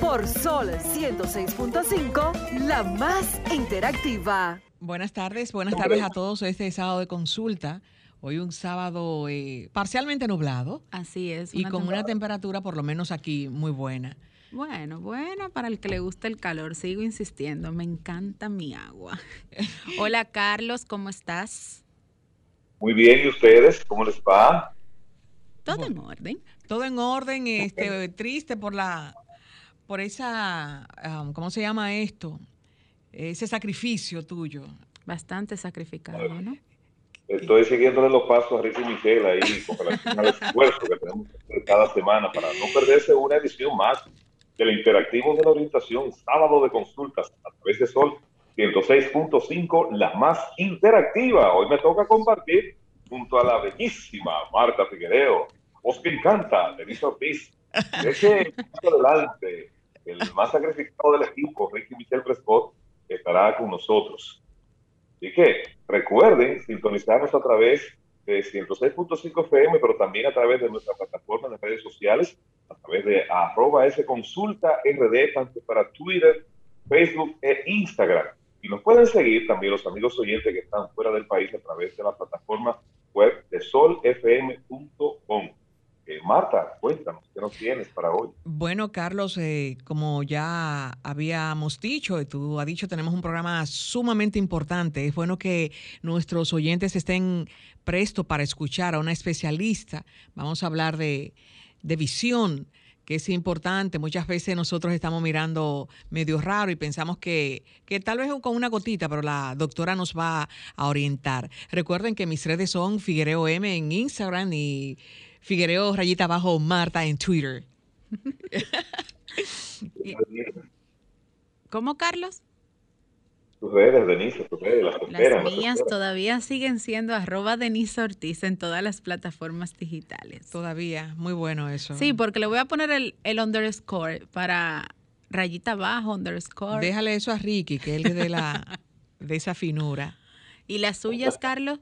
Por Sol 106.5, la más interactiva. Buenas tardes, buenas tardes a todos este sábado de consulta. Hoy un sábado eh, parcialmente nublado. Así es. Y con una temperatura por lo menos aquí muy buena. Bueno, buena para el que le gusta el calor, sigo insistiendo, me encanta mi agua. Hola Carlos, ¿cómo estás? Muy bien, ¿y ustedes? ¿Cómo les va? Todo en orden. Todo en orden, este, triste por la, por esa, um, ¿cómo se llama esto? Ese sacrificio tuyo. Bastante sacrificado, ¿no? Estoy siguiéndole los pasos a Ricky Michel ahí con relación al esfuerzo que tenemos que hacer cada semana para no perderse una edición más del Interactivo de la Orientación, sábado de consultas a través de Sol 106.5, la más interactiva. Hoy me toca compartir junto a la bellísima Marta Figuereo, Oscar Encanta, Denise Ortiz, ese adelante, el más sacrificado del equipo, Ricky Michel Prescott, estará con nosotros. Así que recuerden sintonizarnos a través de 106.5 FM, pero también a través de nuestra plataforma de redes sociales, a través de arroba S Consulta RD, tanto para Twitter, Facebook e Instagram. Y nos pueden seguir también los amigos oyentes que están fuera del país a través de la plataforma web de solfm.com. Eh, Marta, cuéntanos, ¿qué nos tienes para hoy? Bueno, Carlos, eh, como ya habíamos dicho, tú has dicho, tenemos un programa sumamente importante. Es bueno que nuestros oyentes estén prestos para escuchar a una especialista. Vamos a hablar de, de visión que es importante. Muchas veces nosotros estamos mirando medio raro y pensamos que, que tal vez con una gotita, pero la doctora nos va a orientar. Recuerden que mis redes son Figuereo M en Instagram y Figuereo rayita abajo Marta en Twitter. ¿Cómo, Carlos? Tus redes, Denise, tus redes, las, las mías todavía siguen siendo arroba Denise Ortiz en todas las plataformas digitales. Todavía, muy bueno eso. Sí, porque le voy a poner el, el underscore para rayita abajo, underscore. Déjale eso a Ricky, que él de la de esa finura. ¿Y las suyas, Carlos?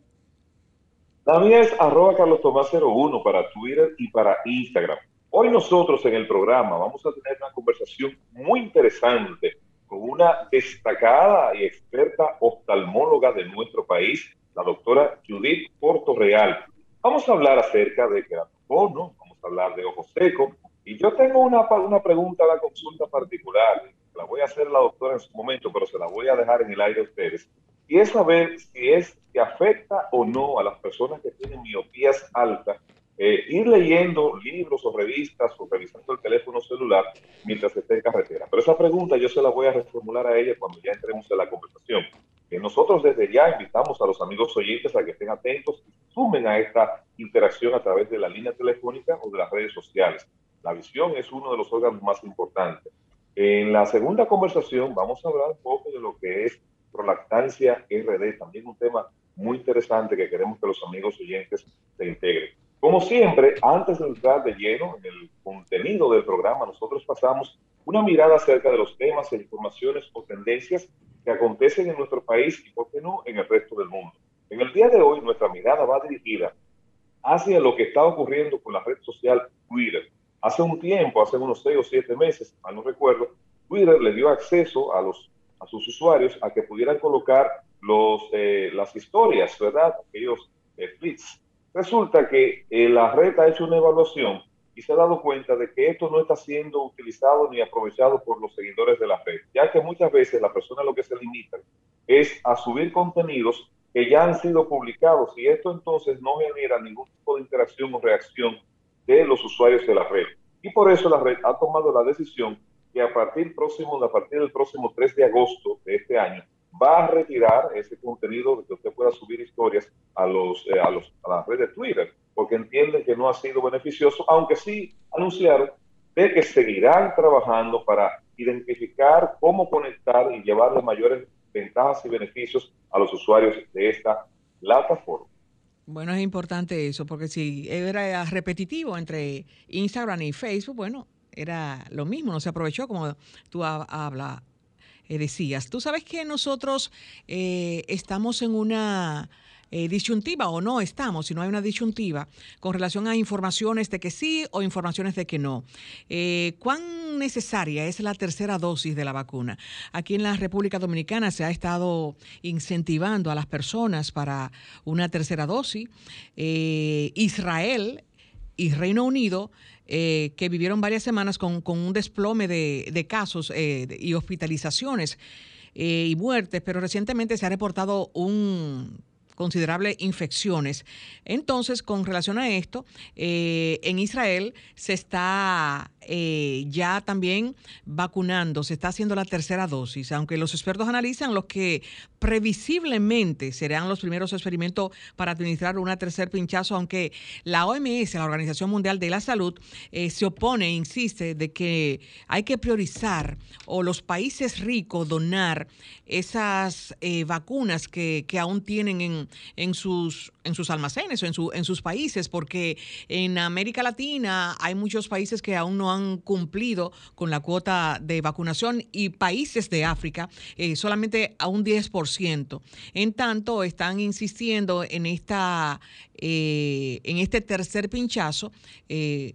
La es arroba Carlos Tomás 01 para Twitter y para Instagram. Hoy nosotros en el programa vamos a tener una conversación muy interesante con una destacada y experta oftalmóloga de nuestro país, la doctora Judith Portorreal. Vamos a hablar acerca de queratocono, vamos a hablar de ojos secos, y yo tengo una, una pregunta la consulta particular, la voy a hacer la doctora en su momento, pero se la voy a dejar en el aire a ustedes, y es saber si es que afecta o no a las personas que tienen miopías altas eh, ir leyendo libros o revistas o revisando el teléfono celular mientras esté en carretera. Pero esa pregunta yo se la voy a reformular a ella cuando ya entremos en la conversación. Que nosotros desde ya invitamos a los amigos oyentes a que estén atentos y sumen a esta interacción a través de la línea telefónica o de las redes sociales. La visión es uno de los órganos más importantes. En la segunda conversación vamos a hablar un poco de lo que es prolactancia RD, también un tema muy interesante que queremos que los amigos oyentes se integren. Como siempre, antes de entrar de lleno en el contenido del programa, nosotros pasamos una mirada acerca de los temas e informaciones o tendencias que acontecen en nuestro país y, por qué no, en el resto del mundo. En el día de hoy, nuestra mirada va dirigida hacia lo que está ocurriendo con la red social Twitter. Hace un tiempo, hace unos seis o siete meses, mal no recuerdo, Twitter le dio acceso a, los, a sus usuarios a que pudieran colocar eh, las historias, ¿verdad? Aquellos eh, tweets Resulta que eh, la red ha hecho una evaluación y se ha dado cuenta de que esto no está siendo utilizado ni aprovechado por los seguidores de la red, ya que muchas veces la persona lo que se limita es a subir contenidos que ya han sido publicados y esto entonces no genera ningún tipo de interacción o reacción de los usuarios de la red. Y por eso la red ha tomado la decisión que a partir, próximo, a partir del próximo 3 de agosto de este año va a retirar ese contenido de que usted pueda subir historias a, los, eh, a, los, a las redes de Twitter, porque entienden que no ha sido beneficioso, aunque sí anunciaron de que seguirán trabajando para identificar cómo conectar y llevarle mayores ventajas y beneficios a los usuarios de esta plataforma. Bueno, es importante eso, porque si era repetitivo entre Instagram y Facebook, bueno, era lo mismo, no se aprovechó como tú habla, decías. Tú sabes que nosotros eh, estamos en una eh, disyuntiva o no estamos, si no hay una disyuntiva con relación a informaciones de que sí o informaciones de que no. Eh, ¿Cuán necesaria es la tercera dosis de la vacuna? Aquí en la República Dominicana se ha estado incentivando a las personas para una tercera dosis. Israel y Reino Unido que vivieron varias semanas con, un desplome de, casos y hospitalizaciones y muertes, pero recientemente se ha reportado un considerables infecciones. Entonces, con relación a esto, eh, en Israel se está eh, ya también vacunando, se está haciendo la tercera dosis, aunque los expertos analizan los que previsiblemente serán los primeros experimentos para administrar una tercer pinchazo, aunque la OMS, la Organización Mundial de la Salud, eh, se opone, e insiste, de que hay que priorizar o los países ricos donar esas vacunas que, que aún tienen en, en, sus, en sus almacenes o en, su, en sus países, porque en América Latina hay muchos países que aún no han cumplido con la cuota de vacunación y países de África eh, solamente a un 10%. En tanto, están insistiendo en, esta, eh, en este tercer pinchazo. Eh,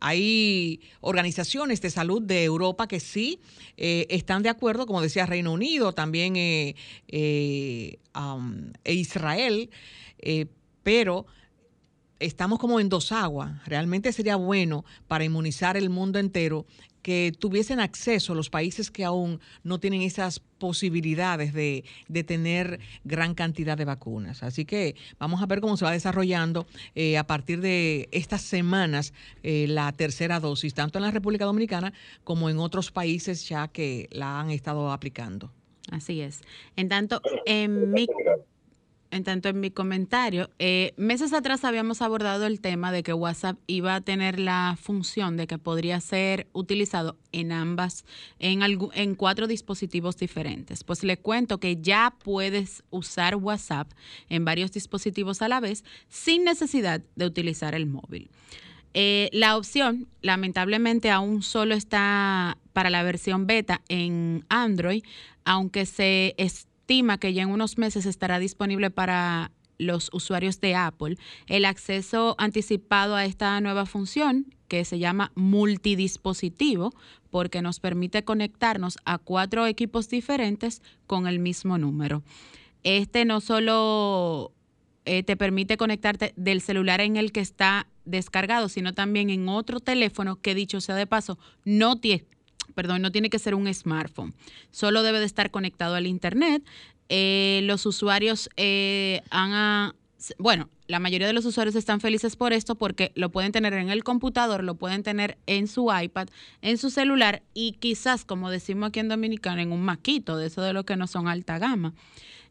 hay organizaciones de salud de Europa que sí eh, están de acuerdo, como decía Reino Unido, también eh, eh, e Israel, pero estamos como en dos aguas. Realmente sería bueno para inmunizar el mundo entero que tuviesen acceso los países que aún no tienen esas posibilidades de, tener gran cantidad de vacunas. Así que vamos a ver cómo se va desarrollando eh, a partir de estas semanas eh, la tercera dosis, tanto en la República Dominicana como en otros países ya que la han estado aplicando. Así es. En tanto, en mi en tanto en mi comentario, eh, meses atrás habíamos abordado el tema de que WhatsApp iba a tener la función de que podría ser utilizado en ambas, en, en cuatro dispositivos diferentes. Pues le cuento que ya puedes usar WhatsApp en varios dispositivos a la vez sin necesidad de utilizar el móvil. Eh, la opción, lamentablemente, aún solo está para la versión beta en Android, aunque se, estima que ya en unos meses estará disponible para los usuarios de Apple el acceso anticipado a esta nueva función que se llama multidispositivo porque nos permite conectarnos a cuatro equipos diferentes con el mismo número. Este no solo eh, te permite conectarte del celular en el que está descargado, sino también en otro teléfono que dicho sea de paso, no perdón, no tiene que ser un smartphone, solo debe de estar conectado al Internet. Eh, los usuarios eh, han, bueno, la mayoría de los usuarios están felices por esto porque lo pueden tener en el computador, lo pueden tener en su iPad, en su celular y quizás, como decimos aquí en Dominicana, en un maquito, de eso de lo que no son alta gama.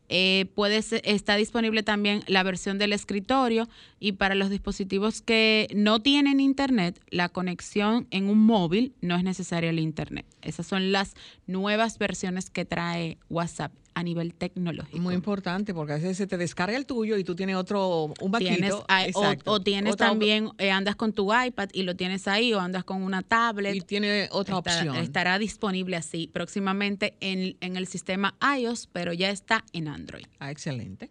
Eh, puede está disponible también la versión del escritorio y para los dispositivos que no tienen internet, la conexión en un móvil no es necesaria el internet. Esas son las nuevas versiones que trae WhatsApp a nivel tecnológico. Muy importante, porque a veces se te descarga el tuyo y tú tienes otro, un vaquito. o, tienes también, eh, andas con tu iPad y lo tienes ahí, o andas con una tablet. Y tiene otra opción. Estará disponible así próximamente en, el sistema iOS, pero ya está en Android. Ah, excelente.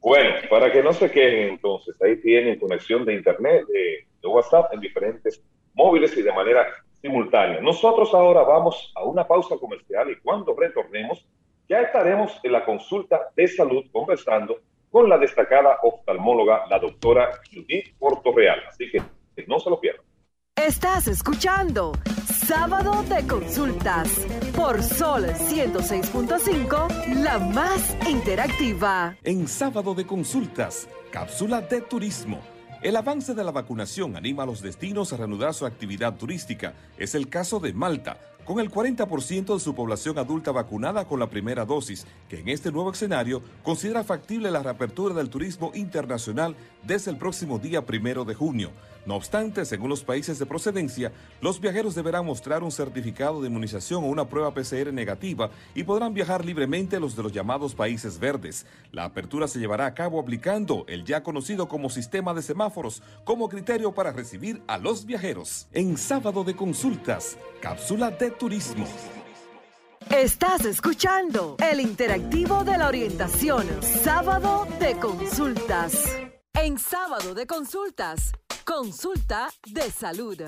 Bueno, para que no se quejen entonces, ahí tienen conexión de Internet, de, de WhatsApp en diferentes móviles y de manera simultánea. Nosotros ahora vamos a una pausa comercial y cuando retornemos ya estaremos en la consulta de salud conversando con la destacada oftalmóloga, la doctora Judith Portorreal. Así que no se lo pierdan. Estás escuchando Sábado de Consultas por Sol 106.5, la más interactiva. En Sábado de Consultas, cápsula de turismo. El avance de la vacunación anima a los destinos a reanudar su actividad turística. Es el caso de Malta con el 40% de su población adulta vacunada con la primera dosis, que en este nuevo escenario considera factible la reapertura del turismo internacional desde el próximo día primero de junio. No obstante, según los países de procedencia, los viajeros deberán mostrar un certificado de inmunización o una prueba PCR negativa y podrán viajar libremente los de los llamados países verdes. La apertura se llevará a cabo aplicando el ya conocido como sistema de semáforos como criterio para recibir a los viajeros. En sábado de consultas, cápsula de turismo. Estás escuchando el interactivo de la orientación, sábado de consultas. En sábado de consultas, consulta de salud.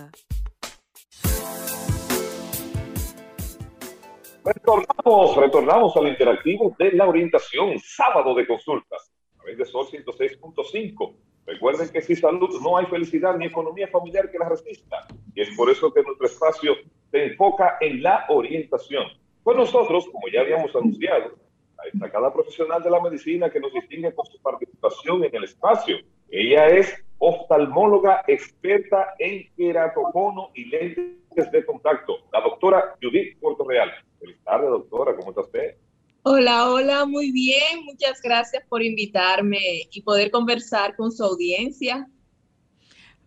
Retornamos, retornamos al interactivo de la orientación, sábado de consultas, a través de Sol 106.5. Recuerden que sin salud no hay felicidad ni economía familiar que la resista. Y es por eso que nuestro espacio se enfoca en la orientación. Pues nosotros, como ya habíamos anunciado, la destacada profesional de la medicina que nos distingue con su participación en el espacio. Ella es oftalmóloga experta en queratocono y lentes de contacto, la doctora Judith Puerto Real. Feliz tarde, doctora, ¿cómo está usted? Hola, hola, muy bien. Muchas gracias por invitarme y poder conversar con su audiencia.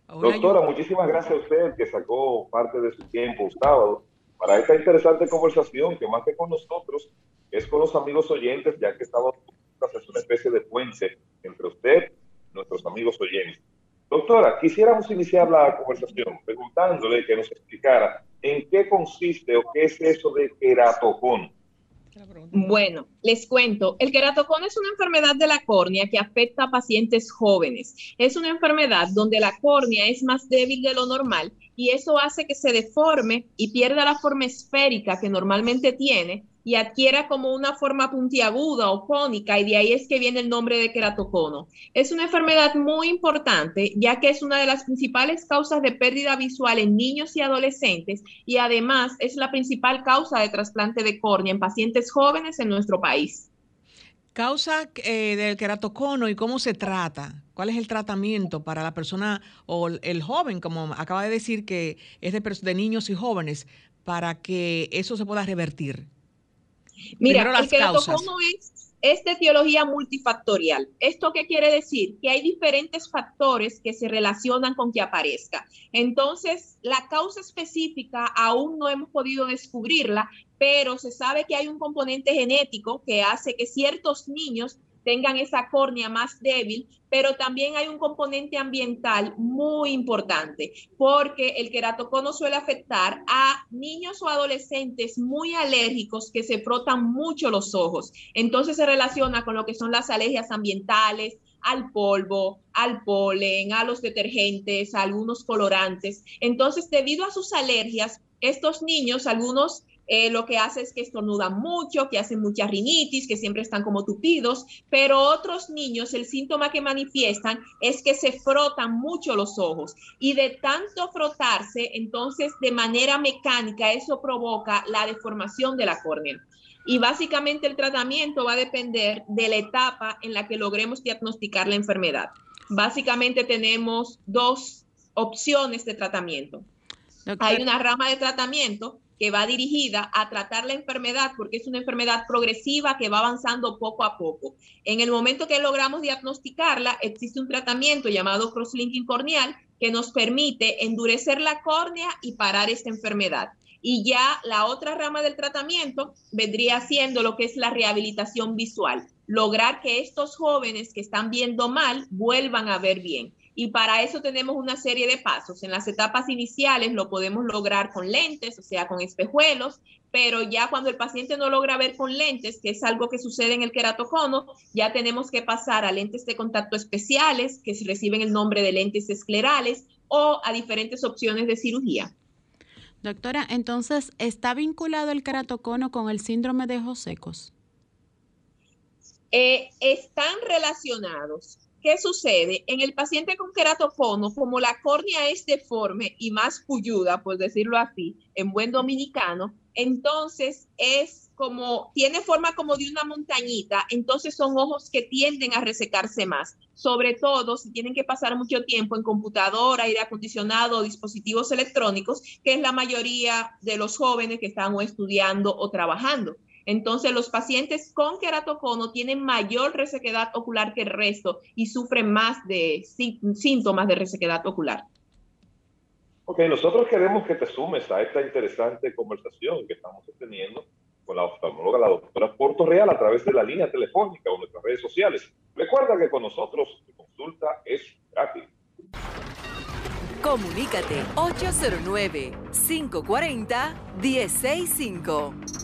Doctora, muchísimas gracias a usted que sacó parte de su tiempo sábado para esta interesante conversación que más que con nosotros es con los amigos oyentes, ya que estamos es una especie de puente entre usted y nuestros amigos oyentes. Doctora, quisiéramos iniciar la conversación preguntándole que nos explicara en qué consiste o qué es eso de queratocono. Bueno, les cuento, el queratocono es una enfermedad de la córnea que afecta a pacientes jóvenes. Es una enfermedad donde la córnea es más débil de lo normal y eso hace que se deforme y pierda la forma esférica que normalmente tiene y adquiera como una forma puntiaguda o cónica y de ahí es que viene el nombre de queratocono. Es una enfermedad muy importante ya que es una de las principales causas de pérdida visual en niños y adolescentes y además es la principal causa de trasplante de córnea en pacientes jóvenes en nuestro país. Causa eh, del queratocono y cómo se trata. ¿Cuál es el tratamiento para la persona o el joven, como acaba de decir, que es de, de niños y jóvenes, para que eso se pueda revertir? Mira, el queratocono es, es de etiología multifactorial. ¿Esto qué quiere decir? Que hay diferentes factores que se relacionan con que aparezca. Entonces, la causa específica aún no hemos podido descubrirla, pero se sabe que hay un componente genético que hace que ciertos niños tengan esa córnea más débil, pero también hay un componente ambiental muy importante, porque el queratocono suele afectar a niños o adolescentes muy alérgicos que se frotan mucho los ojos. Entonces se relaciona con lo que son las alergias ambientales, al polvo, al polen, a los detergentes, a algunos colorantes. Entonces, debido a sus alergias, estos niños, algunos eh, lo que hace es que estornudan mucho, que hacen mucha rinitis, que siempre están como tupidos, pero otros niños el síntoma que manifiestan es que se frotan mucho los ojos y de tanto frotarse, entonces de manera mecánica eso provoca la deformación de la córnea. Y básicamente el tratamiento va a depender de la etapa en la que logremos diagnosticar la enfermedad. Básicamente tenemos dos opciones de tratamiento. Hay una rama de tratamiento que va dirigida a tratar la enfermedad porque es una enfermedad progresiva que va avanzando poco a poco. En el momento que logramos diagnosticarla, existe un tratamiento llamado crosslinking corneal que nos permite endurecer la córnea y parar esta enfermedad. Y ya la otra rama del tratamiento vendría siendo lo que es la rehabilitación visual, lograr que estos jóvenes que están viendo mal vuelvan a ver bien. Y para eso tenemos una serie de pasos. En las etapas iniciales lo podemos lograr con lentes, o sea, con espejuelos, pero ya cuando el paciente no logra ver con lentes, que es algo que sucede en el queratocono, ya tenemos que pasar a lentes de contacto especiales, que reciben el nombre de lentes esclerales, o a diferentes opciones de cirugía. Doctora, entonces, ¿está vinculado el queratocono con el síndrome de ojos secos? Eh, están relacionados. ¿Qué sucede? En el paciente con queratocono, como la córnea es deforme y más puyuda, por decirlo así, en buen dominicano, entonces es como, tiene forma como de una montañita, entonces son ojos que tienden a resecarse más, sobre todo si tienen que pasar mucho tiempo en computadora, aire acondicionado, dispositivos electrónicos, que es la mayoría de los jóvenes que están estudiando o trabajando. Entonces, los pacientes con queratocono tienen mayor resequedad ocular que el resto y sufren más de síntomas de resequedad ocular. Ok, nosotros queremos que te sumes a esta interesante conversación que estamos teniendo con la oftalmóloga, la doctora Porto Real, a través de la línea telefónica o nuestras redes sociales. Recuerda que con nosotros tu consulta es gratis. Comunícate 809-540-1065.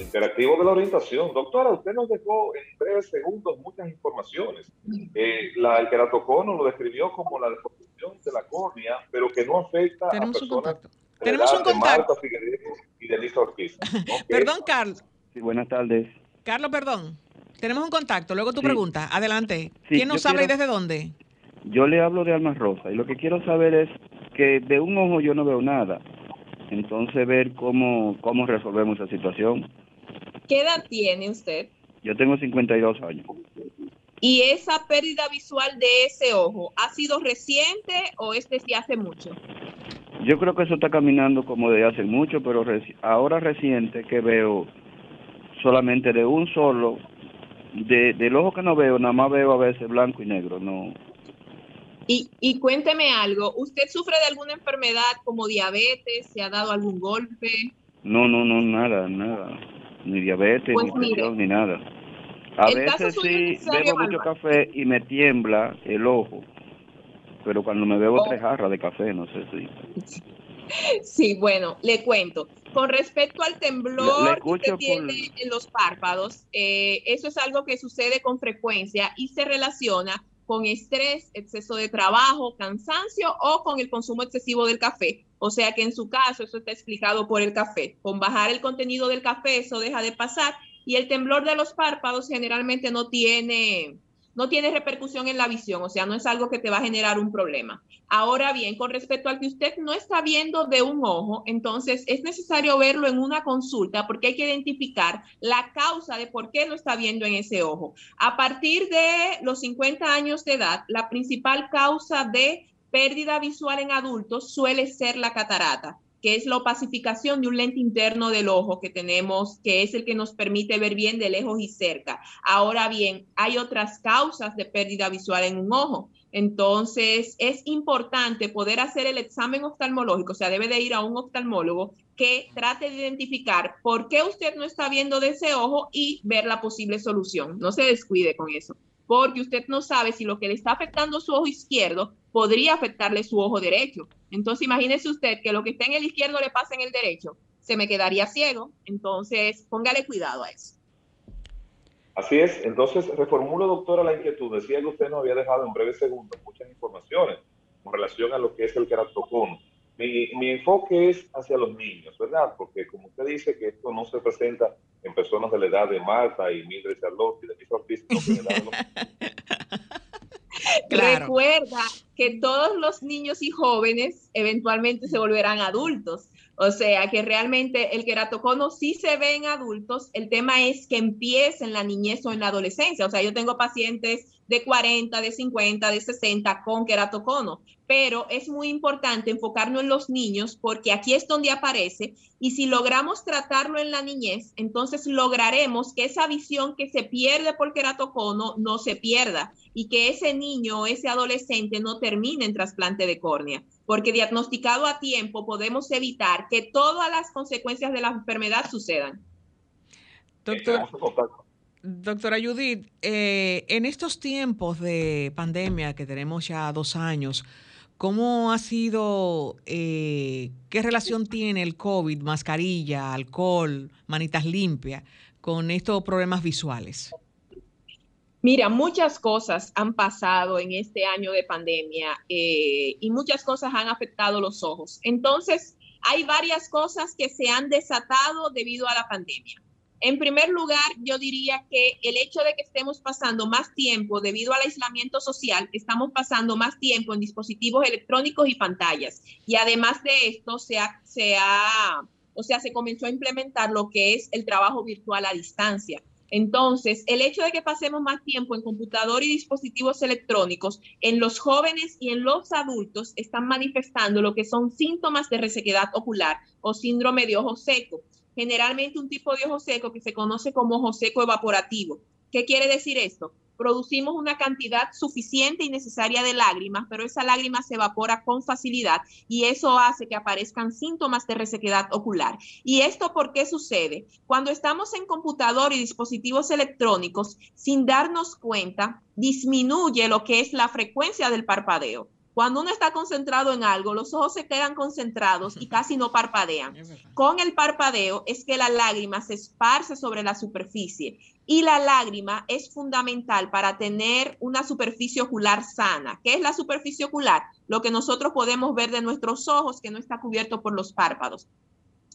interactivo de la orientación. Doctora, usted nos dejó en breves segundos muchas informaciones. Eh, la, el queratocono lo describió como la deformación de la córnea, pero que no afecta a personas. Un contacto. Tenemos un contacto. y de Lisa Ortiz. Perdón, Carlos. Sí, buenas tardes. Carlos, perdón. Tenemos un contacto. Luego tu pregunta. Adelante. ¿Quién nos habla y desde dónde? Yo le hablo de Almas Rosa y lo que quiero saber es que de un ojo yo no veo nada. Entonces ver cómo, cómo resolvemos esa situación. ¿Qué edad tiene usted? Yo tengo 52 años. ¿Y esa pérdida visual de ese ojo ha sido reciente o es desde hace mucho? Yo creo que eso está caminando como de hace mucho, pero ahora reciente que veo solamente de un solo, de, del ojo que no veo, nada más veo a veces blanco y negro, no, y, y, cuénteme algo, ¿usted sufre de alguna enfermedad como diabetes? ¿Se ha dado algún golpe? No, no, no, nada, nada. Ni diabetes, pues ni presión, ni nada. A veces sí bebo mucho café y me tiembla el ojo, pero cuando me bebo tres oh. jarras de café, no sé si... Sí, bueno, le cuento. Con respecto al temblor que tiene en los párpados, eh, eso es algo que sucede con frecuencia y se relaciona con estrés, exceso de trabajo, cansancio o con el consumo excesivo del café. O sea que en su caso eso está explicado por el café. Con bajar el contenido del café eso deja de pasar y el temblor de los párpados generalmente no tiene no tiene repercusión en la visión, o sea, no es algo que te va a generar un problema. Ahora bien, con respecto al que usted no está viendo de un ojo, entonces es necesario verlo en una consulta porque hay que identificar la causa de por qué no está viendo en ese ojo. A partir de los 50 años de edad, la principal causa de pérdida visual en adultos suele ser la catarata que es la opacificación de un lente interno del ojo que tenemos, que es el que nos permite ver bien de lejos y cerca. Ahora bien, hay otras causas de pérdida visual en un ojo. Entonces, es importante poder hacer el examen oftalmológico, o sea, debe de ir a un oftalmólogo que trate de identificar por qué usted no está viendo de ese ojo y ver la posible solución. No se descuide con eso, porque usted no sabe si lo que le está afectando su ojo izquierdo podría afectarle su ojo derecho. Entonces, imagínese usted que lo que está en el izquierdo le pasa en el derecho, se me quedaría ciego. Entonces, póngale cuidado a eso. Así es. Entonces, reformulo, doctora, la inquietud. Decía que usted nos había dejado en breve segundos muchas informaciones con relación a lo que es el queratocono. Mi, mi enfoque es hacia los niños, ¿verdad? Porque como usted dice que esto no se presenta en personas de la edad de Marta y Mildred Charlotte y de mis artistas, no Recuerda que todos los niños y jóvenes eventualmente se volverán adultos. O sea que realmente el queratocono sí se ve en adultos. El tema es que empiece en la niñez o en la adolescencia. O sea, yo tengo pacientes de 40, de 50, de 60 con queratocono. Pero es muy importante enfocarnos en los niños porque aquí es donde aparece y si logramos tratarlo en la niñez, entonces lograremos que esa visión que se pierde por queratocono no se pierda y que ese niño o ese adolescente no termine en trasplante de córnea. Porque diagnosticado a tiempo podemos evitar que todas las consecuencias de la enfermedad sucedan. Doctor, Doctora Judith, eh, en estos tiempos de pandemia que tenemos ya dos años, ¿cómo ha sido, eh, qué relación tiene el COVID, mascarilla, alcohol, manitas limpias, con estos problemas visuales? Mira, muchas cosas han pasado en este año de pandemia eh, y muchas cosas han afectado los ojos. Entonces, hay varias cosas que se han desatado debido a la pandemia. En primer lugar, yo diría que el hecho de que estemos pasando más tiempo debido al aislamiento social, estamos pasando más tiempo en dispositivos electrónicos y pantallas. Y además de esto, se se ha, o sea, se comenzó a implementar lo que es el trabajo virtual a distancia. Entonces, el hecho de que pasemos más tiempo en computador y dispositivos electrónicos en los jóvenes y en los adultos están manifestando lo que son síntomas de resequedad ocular o síndrome de ojo seco. Generalmente un tipo de ojo seco que se conoce como ojo seco evaporativo. ¿Qué quiere decir esto? producimos una cantidad suficiente y necesaria de lágrimas, pero esa lágrima se evapora con facilidad y eso hace que aparezcan síntomas de resequedad ocular. ¿Y esto por qué sucede? Cuando estamos en computador y dispositivos electrónicos, sin darnos cuenta, disminuye lo que es la frecuencia del parpadeo. Cuando uno está concentrado en algo, los ojos se quedan concentrados y casi no parpadean. Con el parpadeo es que la lágrima se esparce sobre la superficie y la lágrima es fundamental para tener una superficie ocular sana. ¿Qué es la superficie ocular? Lo que nosotros podemos ver de nuestros ojos que no está cubierto por los párpados.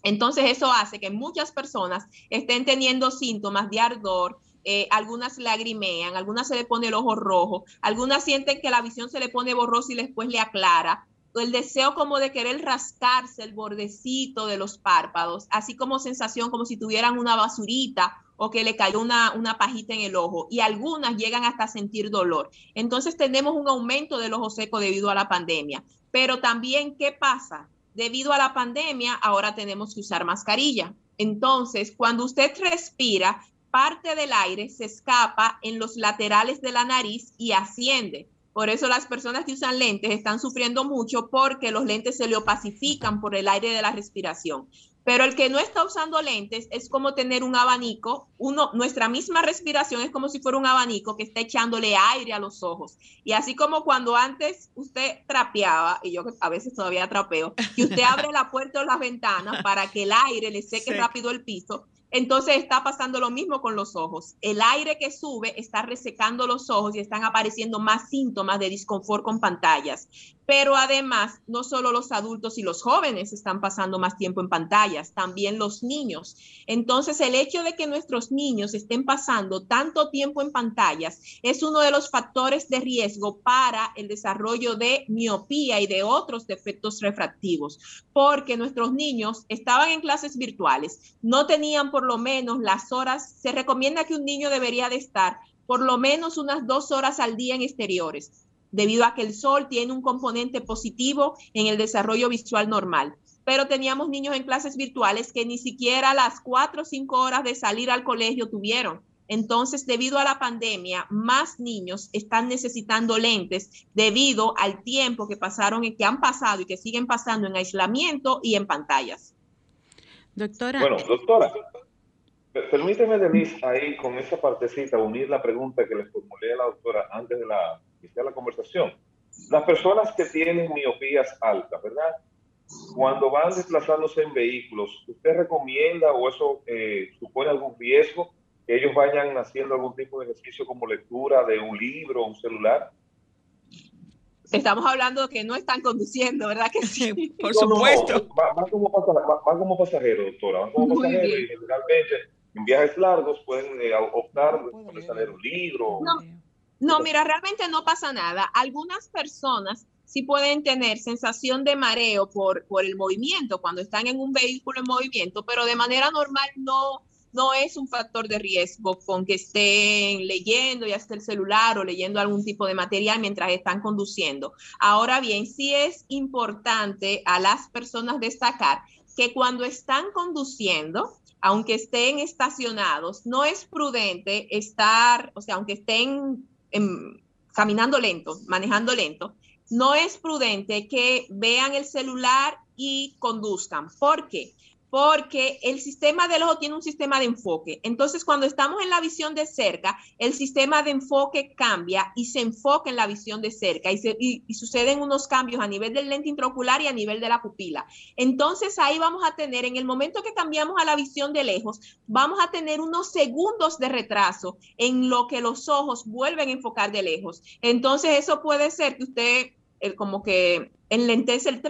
Entonces eso hace que muchas personas estén teniendo síntomas de ardor, eh, algunas lagrimean, algunas se le pone el ojo rojo, algunas sienten que la visión se le pone borrosa y después le aclara, el deseo como de querer rascarse el bordecito de los párpados, así como sensación como si tuvieran una basurita o que le cayó una, una pajita en el ojo y algunas llegan hasta sentir dolor. Entonces tenemos un aumento del ojo seco debido a la pandemia. Pero también, ¿qué pasa? Debido a la pandemia, ahora tenemos que usar mascarilla. Entonces, cuando usted respira, parte del aire se escapa en los laterales de la nariz y asciende. Por eso las personas que usan lentes están sufriendo mucho porque los lentes se le opacifican por el aire de la respiración. Pero el que no está usando lentes es como tener un abanico, uno, nuestra misma respiración es como si fuera un abanico que está echándole aire a los ojos. Y así como cuando antes usted trapeaba, y yo a veces todavía trapeo, y usted abre la puerta o las ventanas para que el aire le seque rápido el piso, entonces está pasando lo mismo con los ojos. El aire que sube está resecando los ojos y están apareciendo más síntomas de disconfort con pantallas. Pero además, no solo los adultos y los jóvenes están pasando más tiempo en pantallas, también los niños. Entonces, el hecho de que nuestros niños estén pasando tanto tiempo en pantallas es uno de los factores de riesgo para el desarrollo de miopía y de otros defectos refractivos, porque nuestros niños estaban en clases virtuales, no tenían por lo menos las horas, se recomienda que un niño debería de estar por lo menos unas dos horas al día en exteriores debido a que el sol tiene un componente positivo en el desarrollo visual normal. Pero teníamos niños en clases virtuales que ni siquiera las cuatro o cinco horas de salir al colegio tuvieron. Entonces, debido a la pandemia, más niños están necesitando lentes debido al tiempo que pasaron y que han pasado y que siguen pasando en aislamiento y en pantallas. Doctora. Bueno, doctora, permíteme, Denise, ahí con esa partecita, unir la pregunta que le formulé a la doctora antes de la la conversación. Las personas que tienen miopías altas, ¿verdad? Cuando van desplazándose en vehículos, ¿usted recomienda o eso eh, supone algún riesgo que ellos vayan haciendo algún tipo de ejercicio como lectura de un libro o un celular? Estamos hablando de que no están conduciendo, ¿verdad que sí? Por supuesto. Van, como pasajeros, doctora. Van como pasajeros y generalmente en viajes largos pueden eh, optar por leer un libro. No, mira, realmente no pasa nada. Algunas personas sí pueden tener sensación de mareo por, por el movimiento cuando están en un vehículo en movimiento, pero de manera normal no, no es un factor de riesgo con que estén leyendo, ya sea el celular o leyendo algún tipo de material mientras están conduciendo. Ahora bien, sí es importante a las personas destacar que cuando están conduciendo, aunque estén estacionados, no es prudente estar, o sea, aunque estén caminando lento, manejando lento, no es prudente que vean el celular y conduzcan. ¿Por qué? Porque el sistema del ojo tiene un sistema de enfoque. Entonces, cuando estamos en la visión de cerca, el sistema de enfoque cambia y se enfoca en la visión de cerca y, suceden unos cambios a nivel del lente intraocular y a nivel de la pupila. Entonces, ahí vamos a tener, en el momento que cambiamos a la visión de lejos, vamos a tener unos segundos de retraso en lo que los ojos vuelven a enfocar de lejos. Entonces, eso puede ser que usted el, como que enlentece el,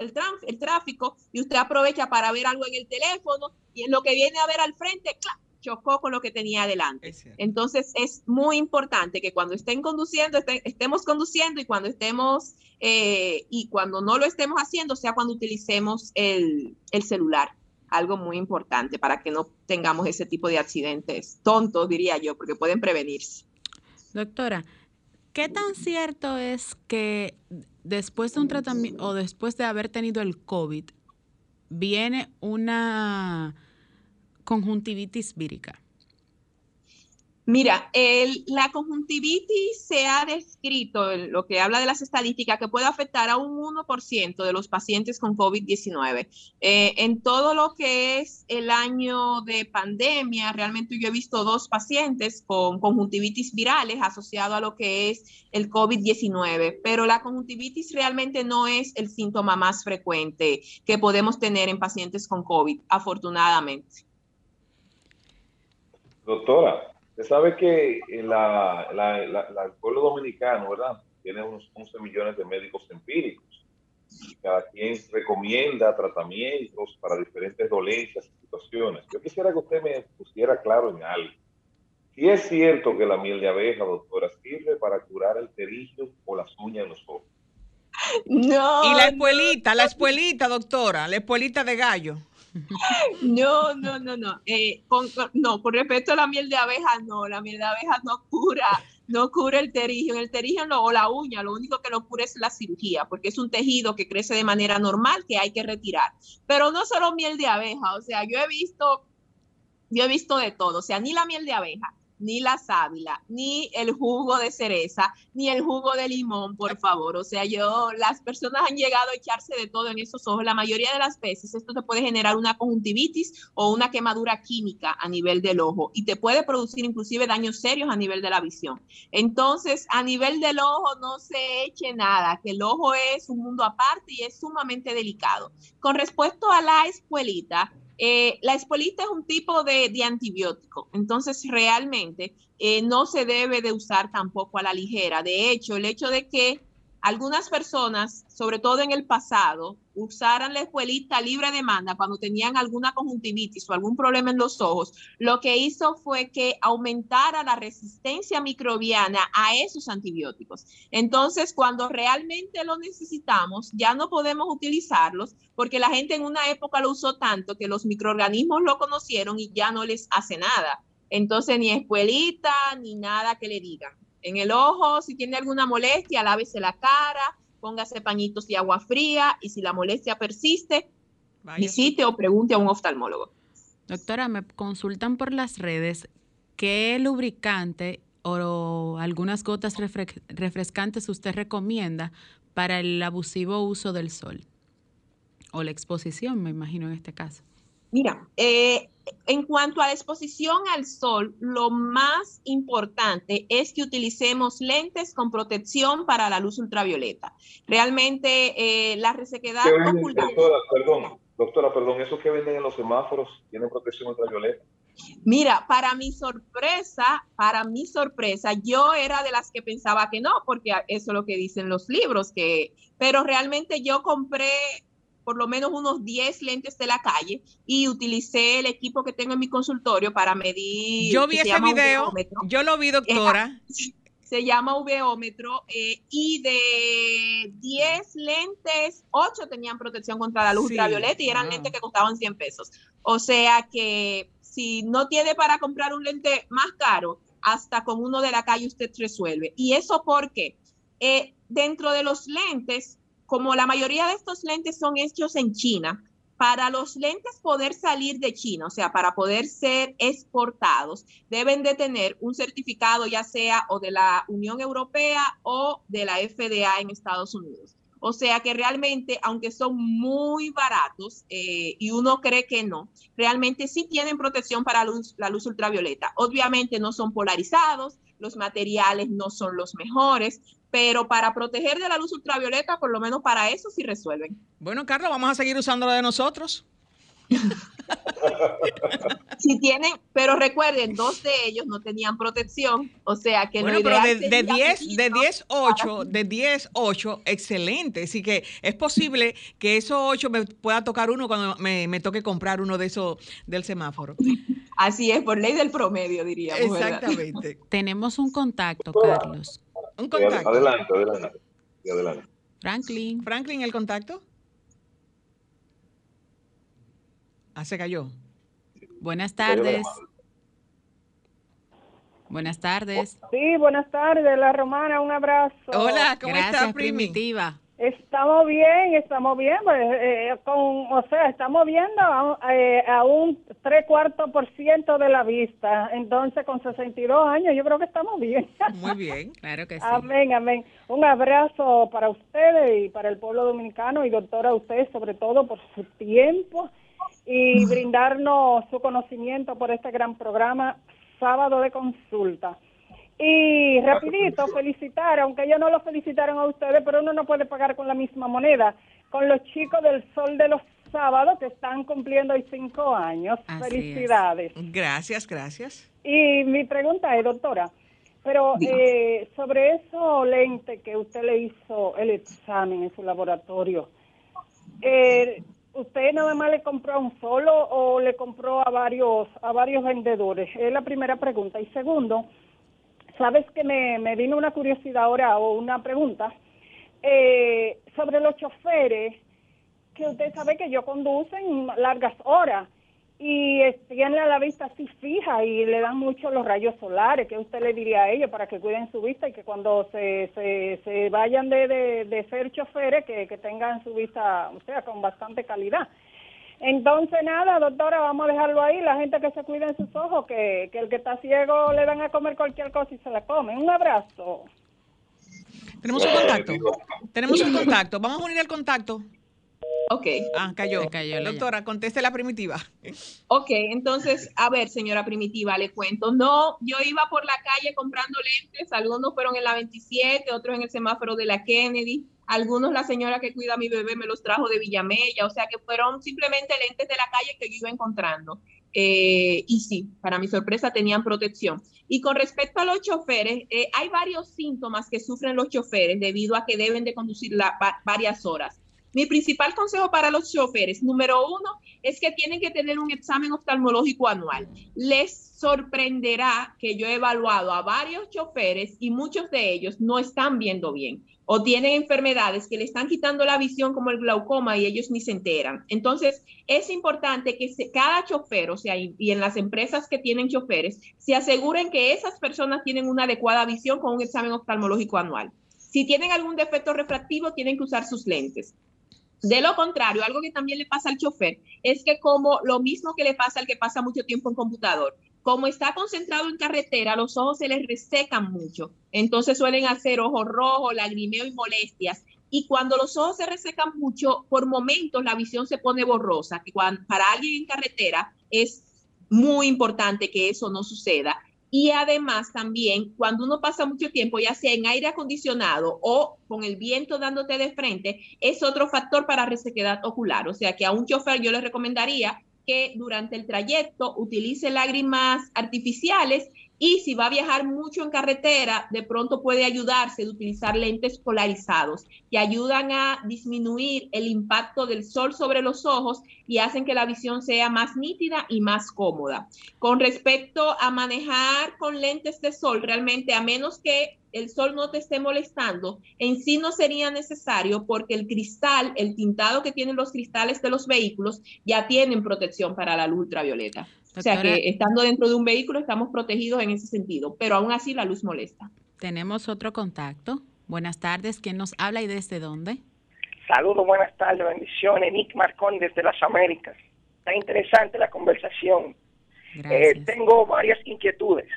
el, el tráfico y usted aprovecha para ver algo en el teléfono y en lo que viene a ver al frente, chocó con lo que tenía adelante. Entonces es muy importante que cuando estén conduciendo, estemos conduciendo y cuando estemos eh, y cuando no lo estemos haciendo, sea cuando utilicemos el, el celular. Algo muy importante para que no tengamos ese tipo de accidentes tontos, diría yo, porque pueden prevenirse. Doctora, ¿qué tan cierto es que después de un tratamiento o después de haber tenido el COVID, viene una conjuntivitis vírica? Mira, la conjuntivitis se ha descrito, lo que habla de las estadísticas, que puede afectar a un 1% de los pacientes con COVID-19. Eh, en todo lo que es el año de pandemia, realmente yo he visto dos pacientes con conjuntivitis virales asociado a lo que es el COVID-19, pero la conjuntivitis realmente no es el síntoma más frecuente que podemos tener en pacientes con COVID, afortunadamente. Doctora, Usted sabe que la, el pueblo dominicano, ¿verdad? Tiene unos 11 millones de médicos empíricos. Cada quien recomienda tratamientos para diferentes dolencias y situaciones. Yo quisiera que usted me pusiera claro en algo. Si es cierto que la miel de abeja, doctora, sirve para curar el terillo o las uñas en los ojos. No. Y la espuelita, la espuelita, doctora, la espuelita de gallo. No, no, no, no. Eh, con, no, con respecto a la miel de abeja, no, la miel de abeja no cura, no cura el terigio. El terigio no, o la uña, lo único que lo cura es la cirugía, porque es un tejido que crece de manera normal que hay que retirar. Pero no solo miel de abeja, o sea, yo he visto, yo he visto de todo, o sea, ni la miel de abeja, ni la sábila, ni el jugo de cereza, ni el jugo de limón, por favor. O sea, yo, las personas han llegado a echarse de todo en esos ojos. La mayoría de las veces esto te puede generar una conjuntivitis o una quemadura química a nivel del ojo y te puede producir inclusive daños serios a nivel de la visión. Entonces, a nivel del ojo no se eche nada, que el ojo es un mundo aparte y es sumamente delicado. Con respecto a la espuelita, eh, la espolita es un tipo de, antibiótico, entonces realmente eh, no se debe de usar tampoco a la ligera. De hecho, el hecho de que algunas personas, sobre todo en el pasado, usaran la espuelita libre demanda cuando tenían alguna conjuntivitis o algún problema en los ojos, lo que hizo fue que aumentara la resistencia microbiana a esos antibióticos. Entonces, cuando realmente lo necesitamos, ya no podemos utilizarlos porque la gente en una época lo usó tanto que los microorganismos lo conocieron y ya no les hace nada. Entonces, ni espuelita, ni nada que le digan en el ojo, si tiene alguna molestia, lávese la cara, póngase pañitos de agua fría y si la molestia persiste, visite o pregunte a un oftalmólogo. Doctora, me consultan por las redes qué lubricante o algunas gotas refrescantes usted recomienda para el abusivo uso del sol o la exposición, me imagino en este caso. Mira, eh, en cuanto a la exposición al sol, lo más importante es que utilicemos lentes con protección para la luz ultravioleta. Realmente eh, la resequedad ocular. Doctora, perdón, doctora, perdón, ¿eso que venden en los semáforos tiene protección ultravioleta? Mira, para mi sorpresa, para mi sorpresa, yo era de las que pensaba que no, porque eso es lo que dicen los libros, que, pero realmente yo compré por lo menos unos 10 lentes de la calle y utilicé el equipo que tengo en mi consultorio para medir. Yo vi ese video, yo lo vi, doctora. se llama uveómetro eh, y de 10 lentes, 8 tenían protección contra la luz ultravioleta y eran lentes que costaban 100 pesos. O sea que si no tiene para comprar un lente más caro, hasta con uno de la calle usted resuelve. ¿Y eso porque eh, dentro de los lentes como la mayoría de estos lentes son hechos en China, para los lentes poder salir de China, o sea, para poder ser exportados, deben de tener un certificado ya sea o de la Unión Europea o de la FDA en Estados Unidos. O sea que realmente, aunque son muy baratos eh, y uno cree que no, realmente sí tienen protección para la luz ultravioleta. Obviamente no son polarizados, los materiales no son los mejores, pero para proteger de la luz ultravioleta, por lo menos para eso sí resuelven. Bueno, Carlos, vamos a seguir usando lo de nosotros. si tienen, pero recuerden, dos de ellos no tenían protección, o sea que bueno, pero de, de 10, de 10, 8, de 10, 8, excelente. Así que es posible que esos 8 me pueda tocar uno cuando me, me, toque comprar uno de esos del semáforo. Así es, por ley del promedio, diríamos. Exactamente. Tenemos un contacto, Carlos. Un contacto. Adelante, adelante. adelante. Franklin. Franklin, ¿el contacto? Ah, se cayó. Buenas tardes. Buenas tardes. Sí, buenas tardes, la romana, un abrazo. Hola, ¿cómo estás, Primitiva? Estamos bien, estamos bien, pues, eh, con, o sea, estamos viendo a, eh, a un tres cuartos por ciento de la vista, entonces con 62 años yo creo que estamos bien. Muy bien, claro que sí. Amén, amén. Un abrazo para ustedes y para el pueblo dominicano y doctora a usted sobre todo por su tiempo y brindarnos su conocimiento por este gran programa Sábado de Consulta. Y rapidito, felicitar, aunque ellos no lo felicitaron a ustedes, pero uno no puede pagar con la misma moneda, con los chicos del Sol de los Sábados que están cumpliendo hoy cinco años. Felicidades. Gracias, gracias. Y mi pregunta es, doctora, pero eh, sobre eso lente que usted le hizo el examen en su laboratorio, eh, ¿Usted nada más le compró a un solo o le compró a varios a varios vendedores? Es la primera pregunta. Y segundo, sabes que me, me vino una curiosidad ahora o una pregunta eh, sobre los choferes, que usted sabe que ellos conducen largas horas y tienen la vista así fija y le dan mucho los rayos solares. ¿Qué usted le diría a ellos para que cuiden su vista y que cuando se, se, se vayan de, de, ser choferes, que, que tengan su vista, o sea, con bastante calidad? Entonces, nada, doctora, vamos a dejarlo ahí. La gente que se cuida en sus ojos, que, que el que está ciego le van a comer cualquier cosa y se la comen. Un abrazo. Tenemos un contacto. Tenemos un contacto. Vamos a unir el contacto. Ok. Ah, cayó. cayó Doctora, conteste la primitiva. Ok, entonces, a ver, señora primitiva, le cuento. No, yo iba por la calle comprando lentes, algunos fueron en la 27, otros en el semáforo de la Kennedy, algunos la señora que cuida a mi bebé me los trajo de Villamella, o sea que fueron simplemente lentes de la calle que yo iba encontrando. Eh, y sí, para mi sorpresa tenían protección. Y con respecto a los choferes, eh, hay varios síntomas que sufren los choferes debido a que deben de conducir la, varias horas. Mi principal consejo para los choferes, número uno, es que tienen que tener un examen oftalmológico anual. Les sorprenderá que yo he evaluado a varios choferes y muchos de ellos no están viendo bien o tienen enfermedades que le están quitando la visión como el glaucoma y ellos ni se enteran. Entonces, es importante que cada chofer, o sea, y, en las empresas que tienen choferes, se aseguren que esas personas tienen una adecuada visión con un examen oftalmológico anual. Si tienen algún defecto refractivo, tienen que usar sus lentes. De lo contrario, algo que también le pasa al chofer es que como lo mismo que le pasa al que pasa mucho tiempo en computador, como está concentrado en carretera, los ojos se les resecan mucho. Entonces suelen hacer ojos rojos, lagrimeo y molestias. Y cuando los ojos se resecan mucho, por momentos la visión se pone borrosa, que para alguien en carretera es muy importante que eso no suceda. Y además también cuando uno pasa mucho tiempo, ya sea en aire acondicionado o con el viento dándote de frente, es otro factor para resequedad ocular. O sea que a un chofer yo le recomendaría que durante el trayecto utilice lágrimas artificiales y si va a viajar mucho en carretera, de pronto puede ayudarse de utilizar lentes polarizados que ayudan a disminuir el impacto del sol sobre los ojos y hacen que la visión sea más nítida y más cómoda. Con respecto a manejar con lentes de sol, realmente a menos que el sol no te esté molestando, en sí no sería necesario porque el cristal, el tintado que tienen los cristales de los vehículos ya tienen protección para la luz ultravioleta o sea que estando dentro de un vehículo estamos protegidos en ese sentido, pero aún así la luz molesta. Tenemos otro contacto. Buenas tardes, ¿quién nos habla y desde dónde? Saludos, buenas tardes, bendiciones. Nick Marcón desde las Américas. Está interesante la conversación. Eh, tengo varias inquietudes.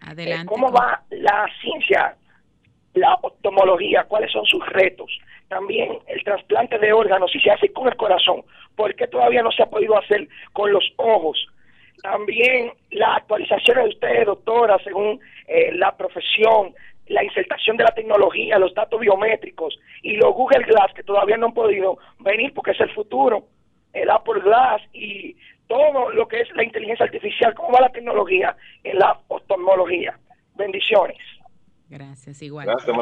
Adelante. ¿Cómo va la ciencia la oftalmología, cuáles son sus retos. También el trasplante de órganos, si se hace con el corazón, ¿por qué todavía no se ha podido hacer con los ojos? También la actualización de ustedes, doctora, según eh, la profesión, la insertación de la tecnología, los datos biométricos y los Google Glass que todavía no han podido venir porque es el futuro, el Apple Glass y todo lo que es la inteligencia artificial, cómo va la tecnología en la oftalmología. Bendiciones. Gracias, igual. Gracias,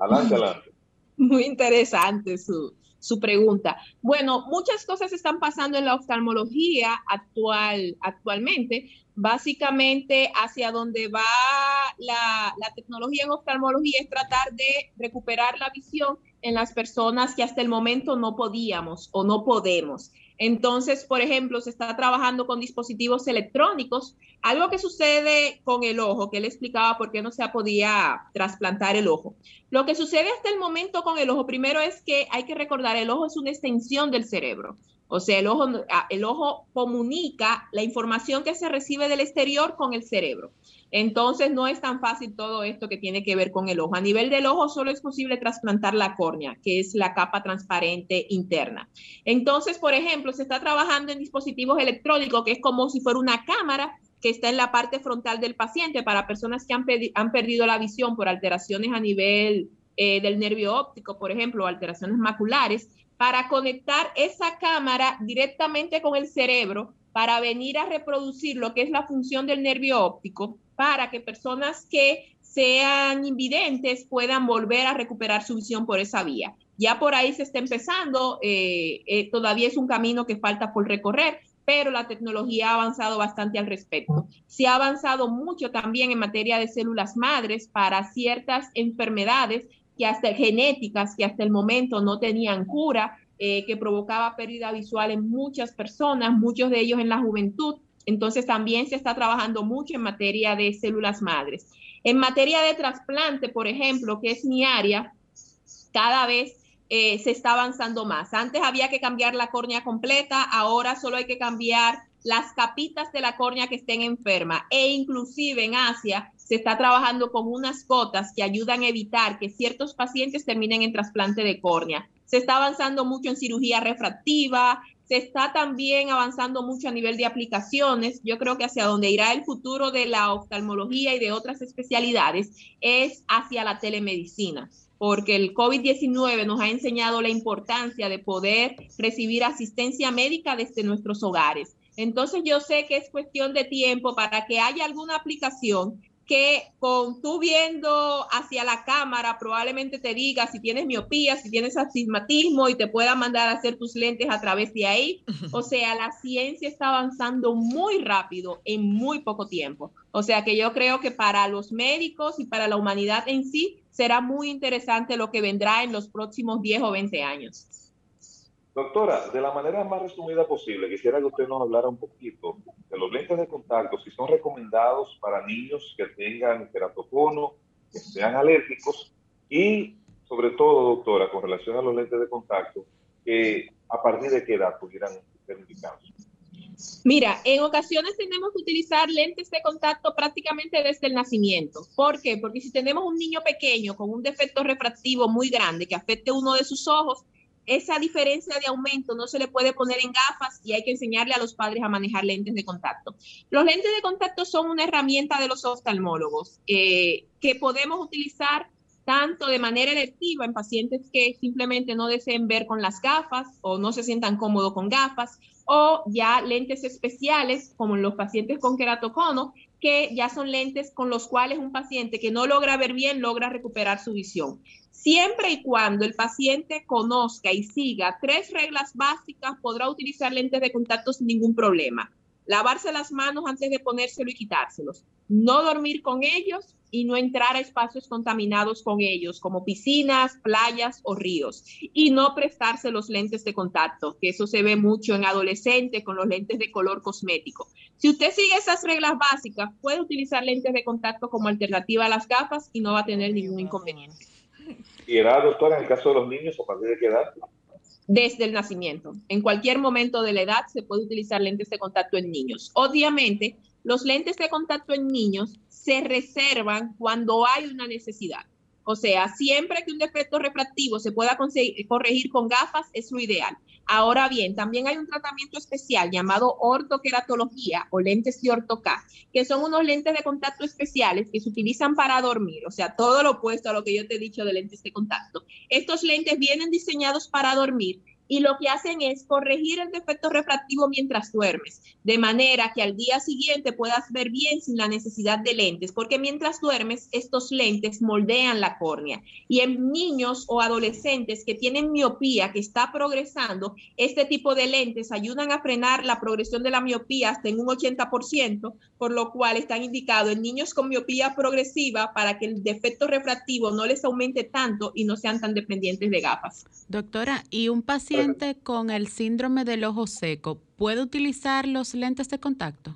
Adelante, adelante. Muy interesante su, su pregunta. Bueno, muchas cosas están pasando en la oftalmología actual, actualmente. Básicamente, hacia donde va la, la tecnología en oftalmología es tratar de recuperar la visión en las personas que hasta el momento no podíamos o no podemos. Entonces, por ejemplo, se está trabajando con dispositivos electrónicos. Algo que sucede con el ojo, que él explicaba por qué no se podía trasplantar el ojo. Lo que sucede hasta el momento con el ojo, primero es que hay que recordar, el ojo es una extensión del cerebro. O sea, el ojo, ah, el ojo comunica la información que se recibe del exterior con el cerebro. Entonces, no es tan fácil todo esto que tiene que ver con el ojo. A nivel del ojo, solo es posible trasplantar la córnea, que es la capa transparente interna. Entonces, por ejemplo, se está trabajando en dispositivos electrónicos, que es como si fuera una cámara que está en la parte frontal del paciente para personas que han, perdido la visión por alteraciones a nivel eh, del nervio óptico, por ejemplo, alteraciones maculares, para conectar esa cámara directamente con el cerebro para venir a reproducir lo que es la función del nervio óptico para que personas que sean invidentes puedan volver a recuperar su visión por esa vía. Ya por ahí se está empezando, eh, eh, todavía es un camino que falta por recorrer, pero la tecnología ha avanzado bastante al respecto. Se ha avanzado mucho también en materia de células madres para ciertas enfermedades que hasta genéticas que hasta el momento no tenían cura, eh, que provocaba pérdida visual en muchas personas, muchos de ellos en la juventud, entonces también se está trabajando mucho en materia de células madres. En materia de trasplante, por ejemplo, que es mi área, cada vez eh, se está avanzando más. Antes había que cambiar la córnea completa, ahora solo hay que cambiar las capitas de la córnea que estén enfermas e inclusive en Asia se está trabajando con unas cotas que ayudan a evitar que ciertos pacientes terminen en trasplante de córnea. Se está avanzando mucho en cirugía refractiva, se está también avanzando mucho a nivel de aplicaciones. Yo creo que hacia donde irá el futuro de la oftalmología y de otras especialidades es hacia la telemedicina, porque el COVID-19 nos ha enseñado la importancia de poder recibir asistencia médica desde nuestros hogares. Entonces yo sé que es cuestión de tiempo para que haya alguna aplicación que con tú viendo hacia la cámara probablemente te diga si tienes miopía, si tienes astigmatismo y te pueda mandar a hacer tus lentes a través de ahí. O sea, la ciencia está avanzando muy rápido en muy poco tiempo. O sea que yo creo que para los médicos y para la humanidad en sí será muy interesante lo que vendrá en los próximos 10 o 20 años. Doctora, de la manera más resumida posible, quisiera que usted nos hablara un poquito de los lentes de contacto, si son recomendados para niños que tengan keratocono, que sean alérgicos y, sobre todo, doctora, con relación a los lentes de contacto, que a partir de qué edad pudieran ser indicados. Mira, en ocasiones tenemos que utilizar lentes de contacto prácticamente desde el nacimiento. ¿Por qué? Porque si tenemos un niño pequeño con un defecto refractivo muy grande que afecte uno de sus ojos, esa diferencia de aumento no se le puede poner en gafas y hay que enseñarle a los padres a manejar lentes de contacto. Los lentes de contacto son una herramienta de los oftalmólogos eh, que podemos utilizar tanto de manera electiva en pacientes que simplemente no deseen ver con las gafas o no se sientan cómodos con gafas, o ya lentes especiales como los pacientes con queratocono, que ya son lentes con los cuales un paciente que no logra ver bien logra recuperar su visión siempre y cuando el paciente conozca y siga tres reglas básicas, podrá utilizar lentes de contacto sin ningún problema. Lavarse las manos antes de ponérselo y quitárselos. No dormir con ellos y no entrar a espacios contaminados con ellos, como piscinas, playas o ríos. Y no prestarse los lentes de contacto, que eso se ve mucho en adolescentes con los lentes de color cosmético. Si usted sigue esas reglas básicas, puede utilizar lentes de contacto como alternativa a las gafas y no va a tener ningún inconveniente. ¿Y edad, doctora, en el caso de los niños, a partir de qué edad? Desde el nacimiento. En cualquier momento de la edad se puede utilizar lentes de contacto en niños. Obviamente, los lentes de contacto en niños se reservan cuando hay una necesidad. O sea, siempre que un defecto refractivo se pueda corregir con gafas es lo ideal. Ahora bien, también hay un tratamiento especial llamado ortoqueratología o lentes de ortoca, que son unos lentes de contacto especiales que se utilizan para dormir, o sea, todo lo opuesto a lo que yo te he dicho de lentes de contacto. Estos lentes vienen diseñados para dormir y lo que hacen es corregir el defecto refractivo mientras duermes, de manera que al día siguiente puedas ver bien sin la necesidad de lentes, porque mientras duermes estos lentes moldean la córnea. Y en niños o adolescentes que tienen miopía que está progresando, este tipo de lentes ayudan a frenar la progresión de la miopía hasta en un 80%, por lo cual están indicados en niños con miopía progresiva para que el defecto refractivo no les aumente tanto y no sean tan dependientes de gafas. Doctora, ¿y un paciente paciente con el síndrome del ojo seco puede utilizar los lentes de contacto?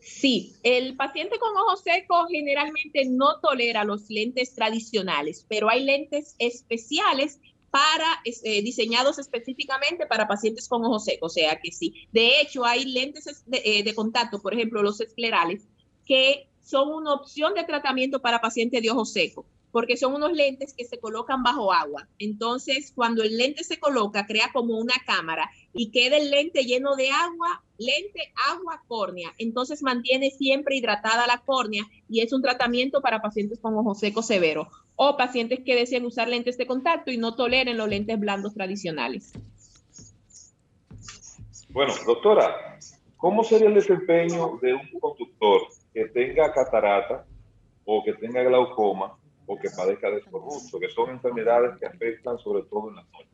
Sí, el paciente con ojo seco generalmente no tolera los lentes tradicionales, pero hay lentes especiales para eh, diseñados específicamente para pacientes con ojo seco, o sea que sí. De hecho, hay lentes de, eh, de contacto, por ejemplo, los esclerales, que son una opción de tratamiento para pacientes de ojo seco porque son unos lentes que se colocan bajo agua. Entonces, cuando el lente se coloca, crea como una cámara y queda el lente lleno de agua, lente, agua, córnea. Entonces, mantiene siempre hidratada la córnea y es un tratamiento para pacientes con ojo seco severo o pacientes que desean usar lentes de contacto y no toleren los lentes blandos tradicionales. Bueno, doctora, ¿cómo sería el desempeño de un conductor que tenga catarata o que tenga glaucoma o que padezca de escorbuto, que son enfermedades que afectan sobre todo en las noches.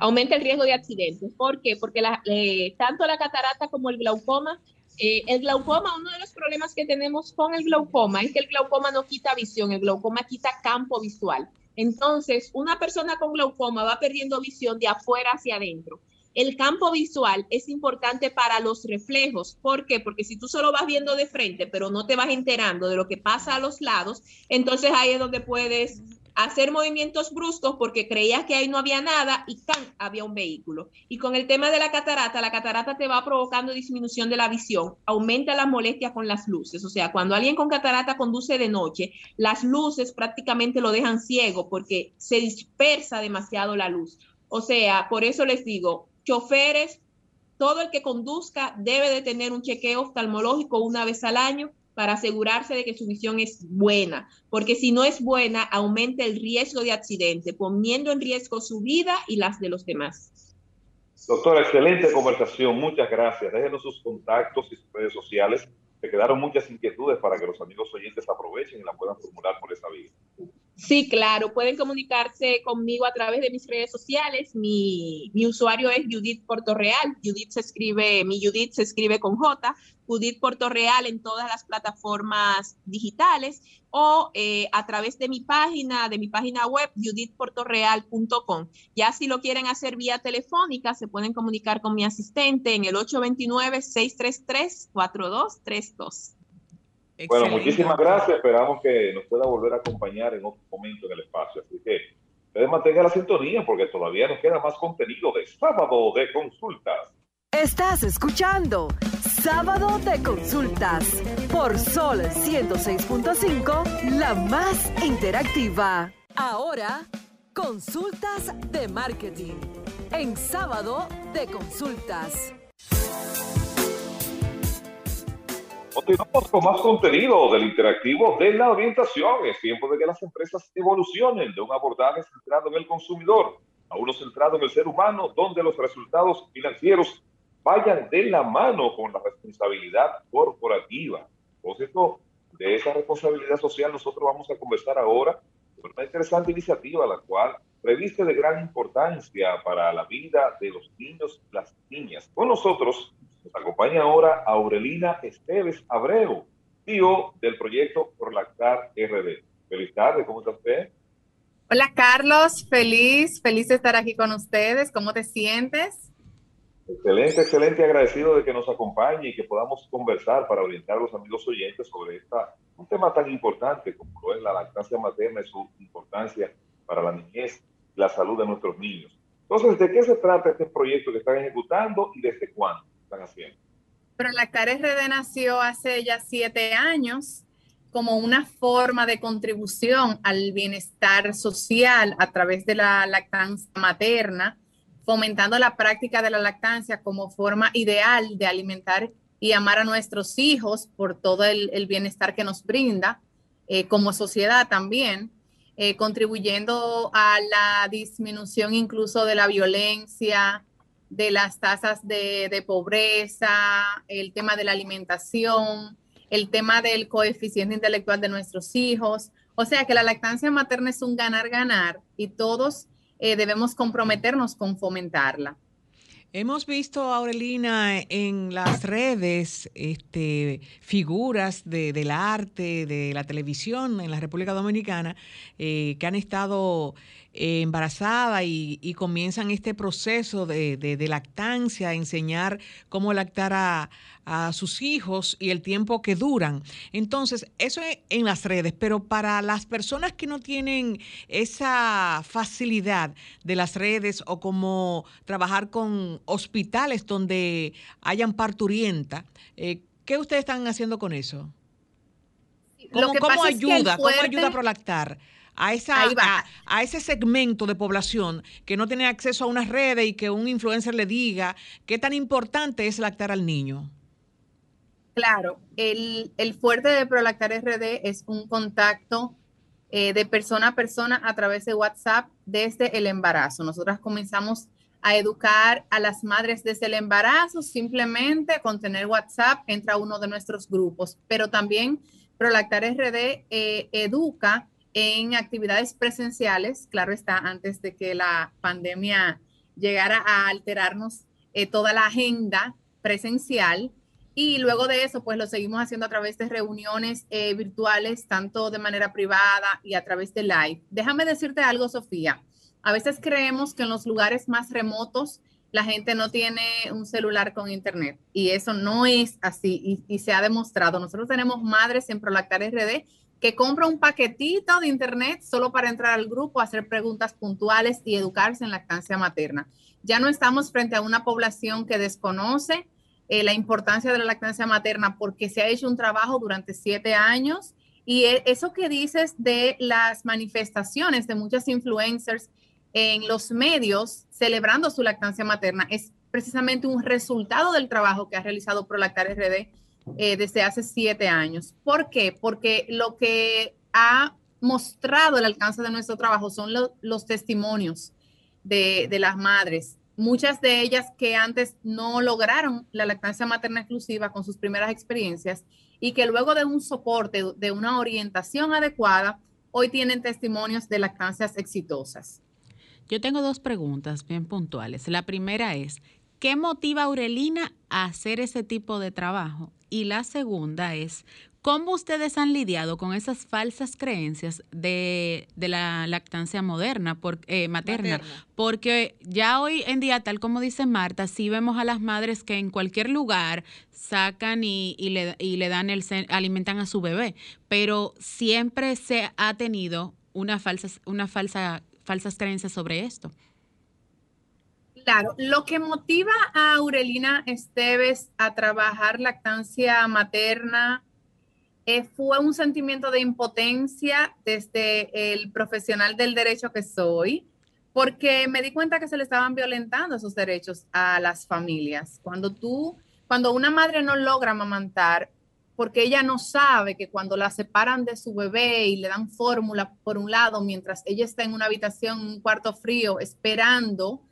Aumenta el riesgo de accidentes. ¿Por qué? Porque eh, tanto la catarata como el glaucoma, eh, el glaucoma, uno de los problemas que tenemos con el glaucoma es que el glaucoma no quita visión, el glaucoma quita campo visual. Entonces, una persona con glaucoma va perdiendo visión de afuera hacia adentro. El campo visual es importante para los reflejos. ¿Por qué? Porque si tú solo vas viendo de frente, pero no te vas enterando de lo que pasa a los lados, entonces ahí es donde puedes hacer movimientos bruscos porque creías que ahí no había nada y ¡can! había un vehículo. Y con el tema de la catarata, la catarata te va provocando disminución de la visión, aumenta las molestias con las luces. O sea, cuando alguien con catarata conduce de noche, las luces prácticamente lo dejan ciego porque se dispersa demasiado la luz. O sea, por eso les digo, choferes, todo el que conduzca debe de tener un chequeo oftalmológico una vez al año para asegurarse de que su visión es buena, porque si no es buena, aumenta el riesgo de accidente, poniendo en riesgo su vida y las de los demás. Doctora, excelente conversación, muchas gracias. Déjenos sus contactos y sus redes sociales. Me quedaron muchas inquietudes para que los amigos oyentes aprovechen y la puedan formular por esa vía. Sí, claro, pueden comunicarse conmigo a través de mis redes sociales. Mi, usuario es Judith Portorreal. Judith se escribe, mi Judith se escribe con J. Judith Portorreal en todas las plataformas digitales o eh, a través de mi página, de mi página web, judithportorreal.com. Ya si lo quieren hacer vía telefónica, se pueden comunicar con mi asistente en el 829-633-4232. Bueno, muchísimas gracias. Esperamos que nos pueda volver a acompañar en otro momento en el espacio. Así que ustedes mantengan la sintonía porque todavía nos queda más contenido de Sábado de Consultas. Estás escuchando Sábado de Consultas por Sol 106.5, la más interactiva. Ahora, consultas de marketing en Sábado de Consultas. Continuamos con más contenido del interactivo de la orientación. Es tiempo de que las empresas evolucionen de un abordaje centrado en el consumidor a uno centrado en el ser humano, donde los resultados financieros vayan de la mano con la responsabilidad corporativa. Por cierto, de esa responsabilidad social nosotros vamos a conversar ahora sobre una interesante iniciativa, la cual reviste de gran importancia para la vida de los niños y las niñas. Con nosotros nos acompaña ahora Aurelina Esteves Abreu, tío del proyecto Prolactar RD. Feliz tarde, ¿cómo está usted? Hola Carlos, feliz, feliz de estar aquí con ustedes. ¿Cómo te sientes? Excelente, excelente, agradecido de que nos acompañe y que podamos conversar para orientar a los amigos oyentes sobre esta, un tema tan importante como lo es la lactancia materna y su importancia para la niñez la salud de nuestros niños. Entonces, ¿de qué se trata este proyecto que están ejecutando y desde cuándo? Están haciendo. Pero Lactar RD nació hace ya siete años como una forma de contribución al bienestar social a través de la lactancia materna, fomentando la práctica de la lactancia como forma ideal de alimentar y amar a nuestros hijos por todo el, bienestar que nos brinda, eh, como sociedad también, eh, contribuyendo a la disminución incluso de la violencia, de las tasas de, de pobreza, el tema de la alimentación, el tema del coeficiente intelectual de nuestros hijos. O sea que la lactancia materna es un ganar-ganar y todos eh, debemos comprometernos con fomentarla. Hemos visto, Aurelina, en las redes este, figuras del arte, de la televisión en la República Dominicana, eh, que han estado eh, embarazadas y, comienzan este proceso de, de lactancia, enseñar cómo lactar a, a sus hijos y el tiempo que duran. Entonces, eso es en las redes, pero para las personas que no tienen esa facilidad de las redes o como trabajar con hospitales donde hayan parturienta, eh, ¿qué ustedes están haciendo con eso? ¿Cómo, ayuda, ¿Cómo ayuda a prolactar? A, esa, a, ese segmento de población que no tiene acceso a unas redes y que un influencer le diga qué tan importante es lactar al niño. Claro, el, fuerte de Prolactar RD es un contacto eh, de persona a persona a través de WhatsApp desde el embarazo. Nosotras comenzamos a educar a las madres desde el embarazo, simplemente con tener WhatsApp entra uno de nuestros grupos, pero también Prolactar RD eh, educa en actividades presenciales, claro está, antes de que la pandemia llegara a alterarnos eh, toda la agenda presencial. Y luego de eso, pues lo seguimos haciendo a través de reuniones eh, virtuales, tanto de manera privada y a través de live. Déjame decirte algo, Sofía. A veces creemos que en los lugares más remotos la gente no tiene un celular con internet y eso no es así y, se ha demostrado. Nosotros tenemos madres en Prolactar RD que compran un paquetito de internet solo para entrar al grupo, hacer preguntas puntuales y educarse en lactancia materna. Ya no estamos frente a una población que desconoce eh, la importancia de la lactancia materna porque se ha hecho un trabajo durante siete años y e, eso que dices de las manifestaciones de muchas influencers en los medios celebrando su lactancia materna es precisamente un resultado del trabajo que ha realizado Prolactar RD eh, desde hace siete años. ¿Por qué? Porque lo que ha mostrado el alcance de nuestro trabajo son los testimonios de, de las madres muchas de ellas que antes no lograron la lactancia materna exclusiva con sus primeras experiencias y que luego de un soporte, de una orientación adecuada, hoy tienen testimonios de lactancias exitosas. Yo tengo dos preguntas bien puntuales. La primera es, ¿qué motiva a Aurelina a hacer ese tipo de trabajo? Y la segunda es, ¿Cómo ustedes han lidiado con esas falsas creencias de, la lactancia moderna, por, eh, materna? Porque ya hoy en día, tal como dice Marta, sí vemos a las madres que en cualquier lugar sacan y, le, y le, dan el alimentan a su bebé, pero siempre se ha tenido una falsa, una falsa, falsas creencias sobre esto. Claro, lo que motiva a Aurelina Esteves a trabajar lactancia materna eh, fue un sentimiento de impotencia desde el profesional del derecho que soy, porque me di cuenta que se le estaban violentando esos derechos a las familias. Cuando tú, cuando una madre no logra amamantar, porque ella no sabe que cuando la separan de su bebé y le dan fórmula por un lado, mientras ella está en una habitación, un cuarto frío, esperando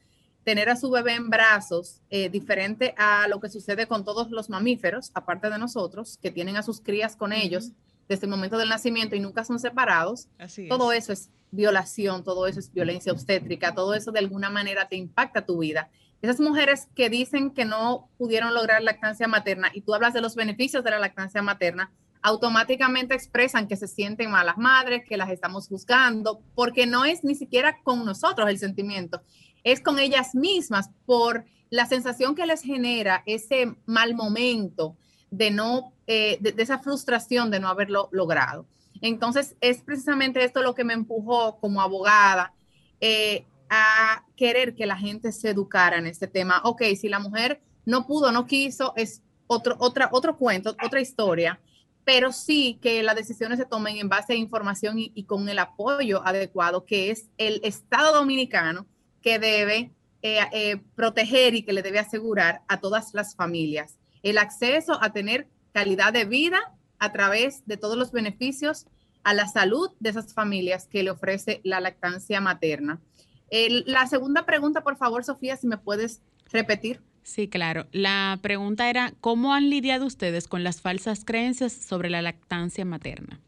tener a su bebé en brazos, eh, diferente a lo que sucede con todos los mamíferos, aparte de nosotros, que tienen a sus crías con ellos desde el momento del nacimiento y nunca son separados, todo eso es violación, todo eso es violencia obstétrica, todo eso de alguna manera te impacta tu vida. Esas mujeres que dicen que no pudieron lograr lactancia materna y tú hablas de los beneficios de la lactancia materna, automáticamente expresan que se sienten malas madres, que las estamos juzgando, porque no es ni siquiera con nosotros el sentimiento, es con ellas mismas por la sensación que les genera ese mal momento de no, eh, de, esa frustración de no haberlo logrado. Entonces, es precisamente esto lo que me empujó como abogada eh, a querer que la gente se educara en este tema. Ok, si la mujer no pudo, no quiso, es otro, otra, otro cuento, otra historia, pero sí que las decisiones se tomen en base a información y, con el apoyo adecuado, que es el Estado dominicano que debe eh, eh, proteger y que le debe asegurar a todas las familias el acceso a tener calidad de vida a través de todos los beneficios a la salud de esas familias que le ofrece la lactancia materna. la segunda pregunta, por favor, Sofía, si me puedes repetir. Sí, claro. La pregunta era, ¿cómo han lidiado ustedes con las falsas creencias sobre la lactancia materna?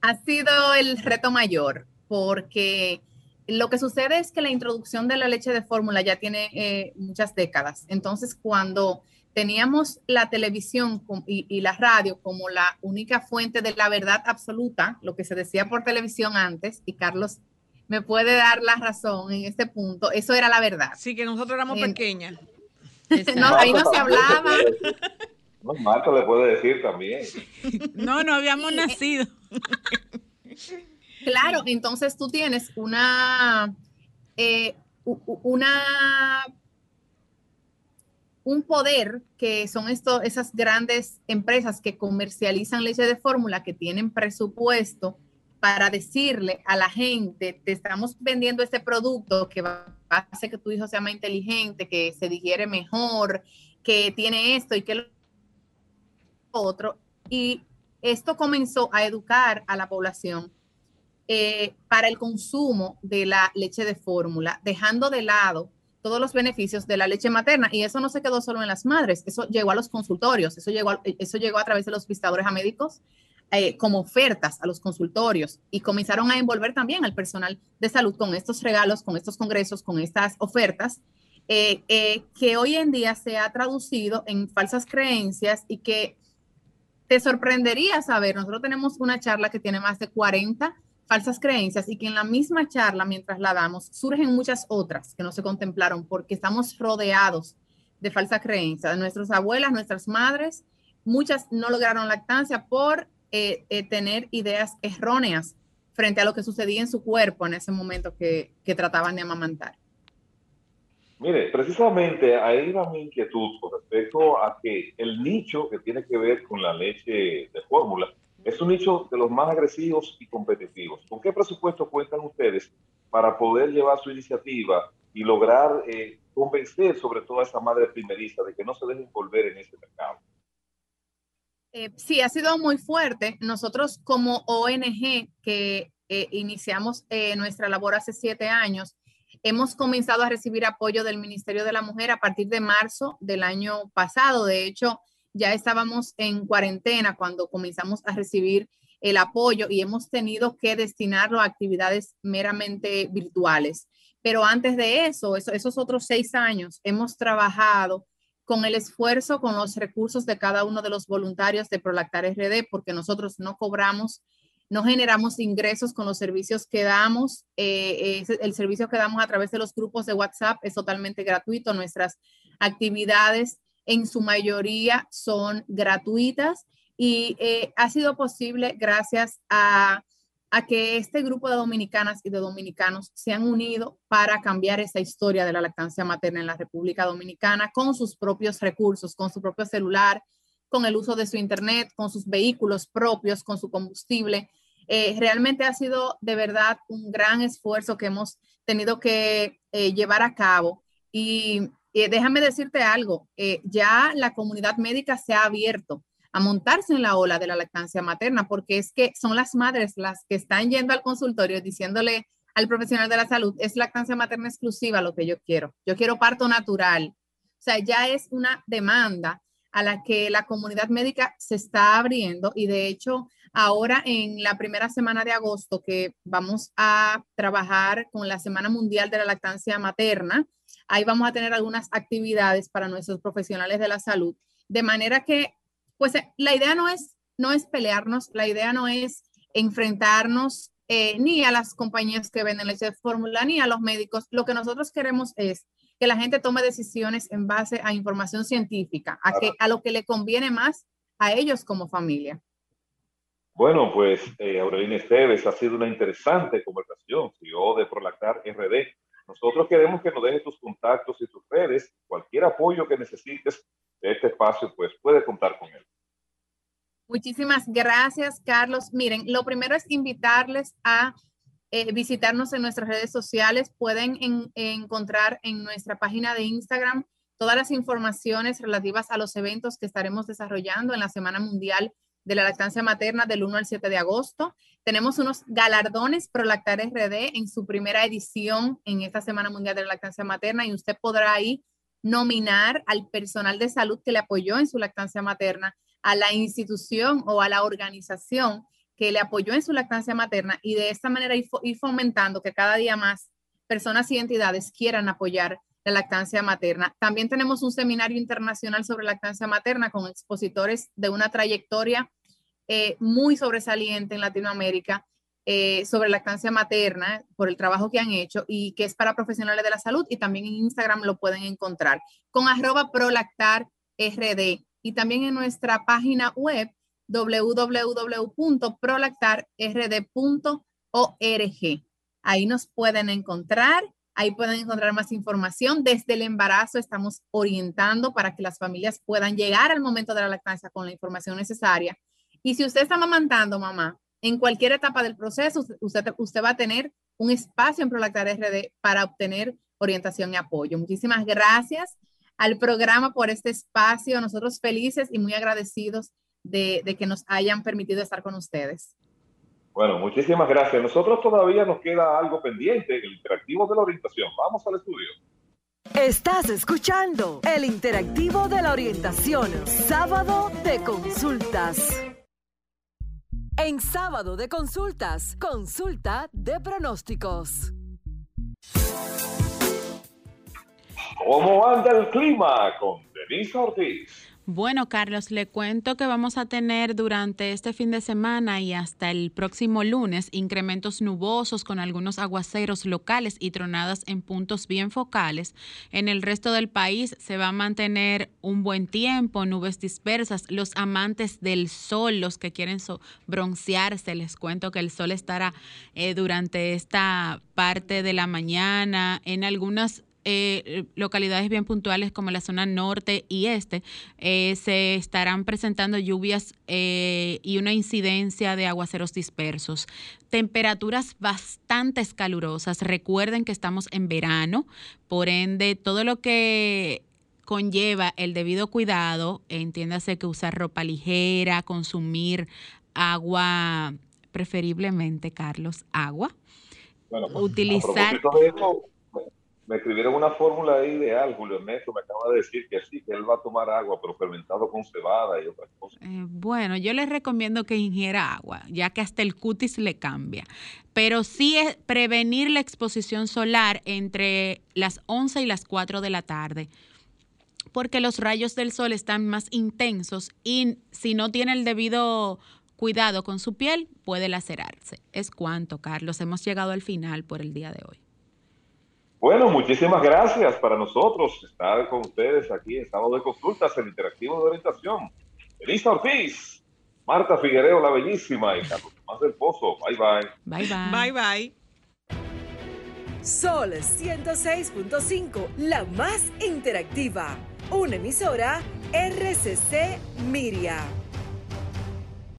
Ha sido el reto mayor, porque lo que sucede es que la introducción de la leche de fórmula ya tiene eh, muchas décadas. Entonces, cuando teníamos la televisión y, la radio como la única fuente de la verdad absoluta, lo que se decía por televisión antes, y Carlos me puede dar la razón en este punto, eso era la verdad. Sí, que nosotros éramos pequeñas. no, ahí no se hablaba. No, Marta le puede decir también. No, no habíamos nacido. Claro, entonces tú tienes una, eh, una un poder que son esto, esas grandes empresas que comercializan leche de fórmula, que tienen presupuesto para decirle a la gente, te estamos vendiendo este producto que va a hacer que tu hijo sea más inteligente, que se digiere mejor, que tiene esto y que lo otro. Y esto comenzó a educar a la población eh, para el consumo de la leche de fórmula, dejando de lado todos los beneficios de la leche materna. Y eso no se quedó solo en las madres, eso llegó a los consultorios, eso llegó a, eso llegó a través de los visitadores a médicos eh, como ofertas a los consultorios y comenzaron a envolver también al personal de salud con estos regalos, con estos congresos, con estas ofertas. Eh, eh, que hoy en día se ha traducido en falsas creencias y que te sorprendería saber, nosotros tenemos una charla que tiene más de 40 falsas creencias y que en la misma charla, mientras la damos, surgen muchas otras que no se contemplaron porque estamos rodeados de falsas creencias. Nuestras abuelas, nuestras madres, muchas no lograron lactancia por eh, eh, tener ideas erróneas frente a lo que sucedía en su cuerpo en ese momento que, que trataban de amamantar. Mire, precisamente ahí va mi inquietud con respecto a que el nicho que tiene que ver con la leche de fórmula es un nicho de los más agresivos y competitivos. ¿Con qué presupuesto cuentan ustedes para poder llevar su iniciativa y lograr eh, convencer sobre todo a esa madre primeriza de que no se dejen volver en este mercado? Eh, sí, ha sido muy fuerte. Nosotros como ONG que eh, iniciamos nuestra labor hace siete años, hemos comenzado a recibir apoyo del Ministerio de la Mujer a partir de marzo del año pasado. De hecho, ya estábamos en cuarentena cuando comenzamos a recibir el apoyo y hemos tenido que destinarlo a actividades meramente virtuales. Pero antes de eso, esos otros seis años, hemos trabajado con el esfuerzo, con los recursos de cada uno de los voluntarios de Prolactar RD, porque nosotros no cobramos, no generamos ingresos con los servicios que damos. Eh, el servicio que damos a través de los grupos de WhatsApp es totalmente gratuito. Nuestras actividades en su mayoría son gratuitas y eh, ha sido posible gracias a, que este grupo de dominicanas y de dominicanos se han unido para cambiar esa historia de la lactancia materna en la República Dominicana con sus propios recursos, con su propio celular, con el uso de su internet, con sus vehículos propios, con su combustible. Eh, realmente ha sido de verdad un gran esfuerzo que hemos tenido que eh, llevar a cabo y eh, déjame decirte algo, eh, ya la comunidad médica se ha abierto a montarse en la ola de la lactancia materna, porque es que son las madres las que están yendo al consultorio diciéndole al profesional de la salud, es lactancia materna exclusiva lo que yo quiero, yo quiero parto natural. O sea, ya es una demanda a la que la comunidad médica se está abriendo y de hecho ahora en la primera semana de agosto que vamos a trabajar con la Semana Mundial de la Lactancia Materna, Ahí vamos a tener algunas actividades para nuestros profesionales de la salud, de manera que, pues eh, la idea no es, no es pelearnos, la idea no es enfrentarnos eh, ni a las compañías que venden leche de fórmula, ni a los médicos. Lo que nosotros queremos es que la gente tome decisiones en base a información científica, a, que, a lo que le conviene más a ellos como familia. Bueno, pues eh, Aurelina Esteves, ha sido una interesante conversación, CEO de Prolactar RD. Nosotros queremos que nos dejes tus contactos y tus redes. Cualquier apoyo que necesites de este espacio, pues puedes contar con él. Muchísimas gracias, Carlos. Miren, lo primero es invitarles a eh, visitarnos en nuestras redes sociales. Pueden encontrar en nuestra página de Instagram todas las informaciones relativas a los eventos que estaremos desarrollando en la Semana Mundial de la Lactancia Materna del 1 al 7 de agosto. Tenemos unos galardones Prolactar RD en su primera edición en esta Semana Mundial de la Lactancia Materna y usted podrá ahí nominar al personal de salud que le apoyó en su lactancia materna a la institución o a la organización que le apoyó en su lactancia materna y de esta manera ir, fomentando que cada día más personas y entidades quieran apoyar la lactancia materna. También tenemos un seminario internacional sobre lactancia materna con expositores de una trayectoria eh, muy sobresaliente en Latinoamérica eh, sobre lactancia materna por el trabajo que han hecho y que es para profesionales de la salud y también en Instagram lo pueden encontrar con arroba prolactarrd y también en nuestra página web www.prolactarrd.org. Ahí nos pueden encontrar, ahí pueden encontrar más información. Desde el embarazo estamos orientando para que las familias puedan llegar al momento de la lactancia con la información necesaria. Y si usted está amamantando, mamá, en cualquier etapa del proceso, usted, usted va a tener un espacio en Prolactar RD para obtener orientación y apoyo. Muchísimas gracias al programa por este espacio. Nosotros felices y muy agradecidos de, que nos hayan permitido estar con ustedes. Bueno, muchísimas gracias. Nosotros todavía nos queda algo pendiente, el interactivo de la orientación. Vamos al estudio. Estás escuchando el interactivo de la orientación, sábado de consultas. En sábado de consultas, consulta de pronósticos. ¿Cómo anda el clima con Denise Ortiz? Bueno, Carlos, le cuento que vamos a tener durante este fin de semana y hasta el próximo lunes incrementos nubosos con algunos aguaceros locales y tronadas en puntos bien focales. En el resto del país se va a mantener un buen tiempo, nubes dispersas. Los amantes del sol, los que quieren broncearse, les cuento que el sol estará eh, durante esta parte de la mañana en algunas eh, localidades bien puntuales como la zona norte y este, eh, se estarán presentando lluvias eh, y una incidencia de aguaceros dispersos. Temperaturas bastante calurosas. Recuerden que estamos en verano, por ende, todo lo que conlleva el debido cuidado, entiéndase que usar ropa ligera, consumir agua, preferiblemente, Carlos, agua. Bueno, pues, utilizar me escribieron una fórmula ideal, Julio Ernesto me acaba de decir que sí, que él va a tomar agua, pero fermentado con cebada y otras cosas. Eh, bueno, yo les recomiendo que ingiera agua, ya que hasta el cutis le cambia. Pero sí es prevenir la exposición solar entre las 11 y las 4 de la tarde, porque los rayos del sol están más intensos y si no tiene el debido cuidado con su piel, puede lacerarse. Es cuanto, Carlos. Hemos llegado al final por el día de hoy. Bueno, muchísimas gracias para nosotros estar con ustedes aquí en Sábado de Consultas, el Interactivo de Orientación. Elisa Ortiz, Marta Figuereo, la bellísima, y Carlos Tomás del Pozo. Bye, bye. Bye, bye. Bye, bye. Sol 106.5, la más interactiva. Una emisora RCC Miria.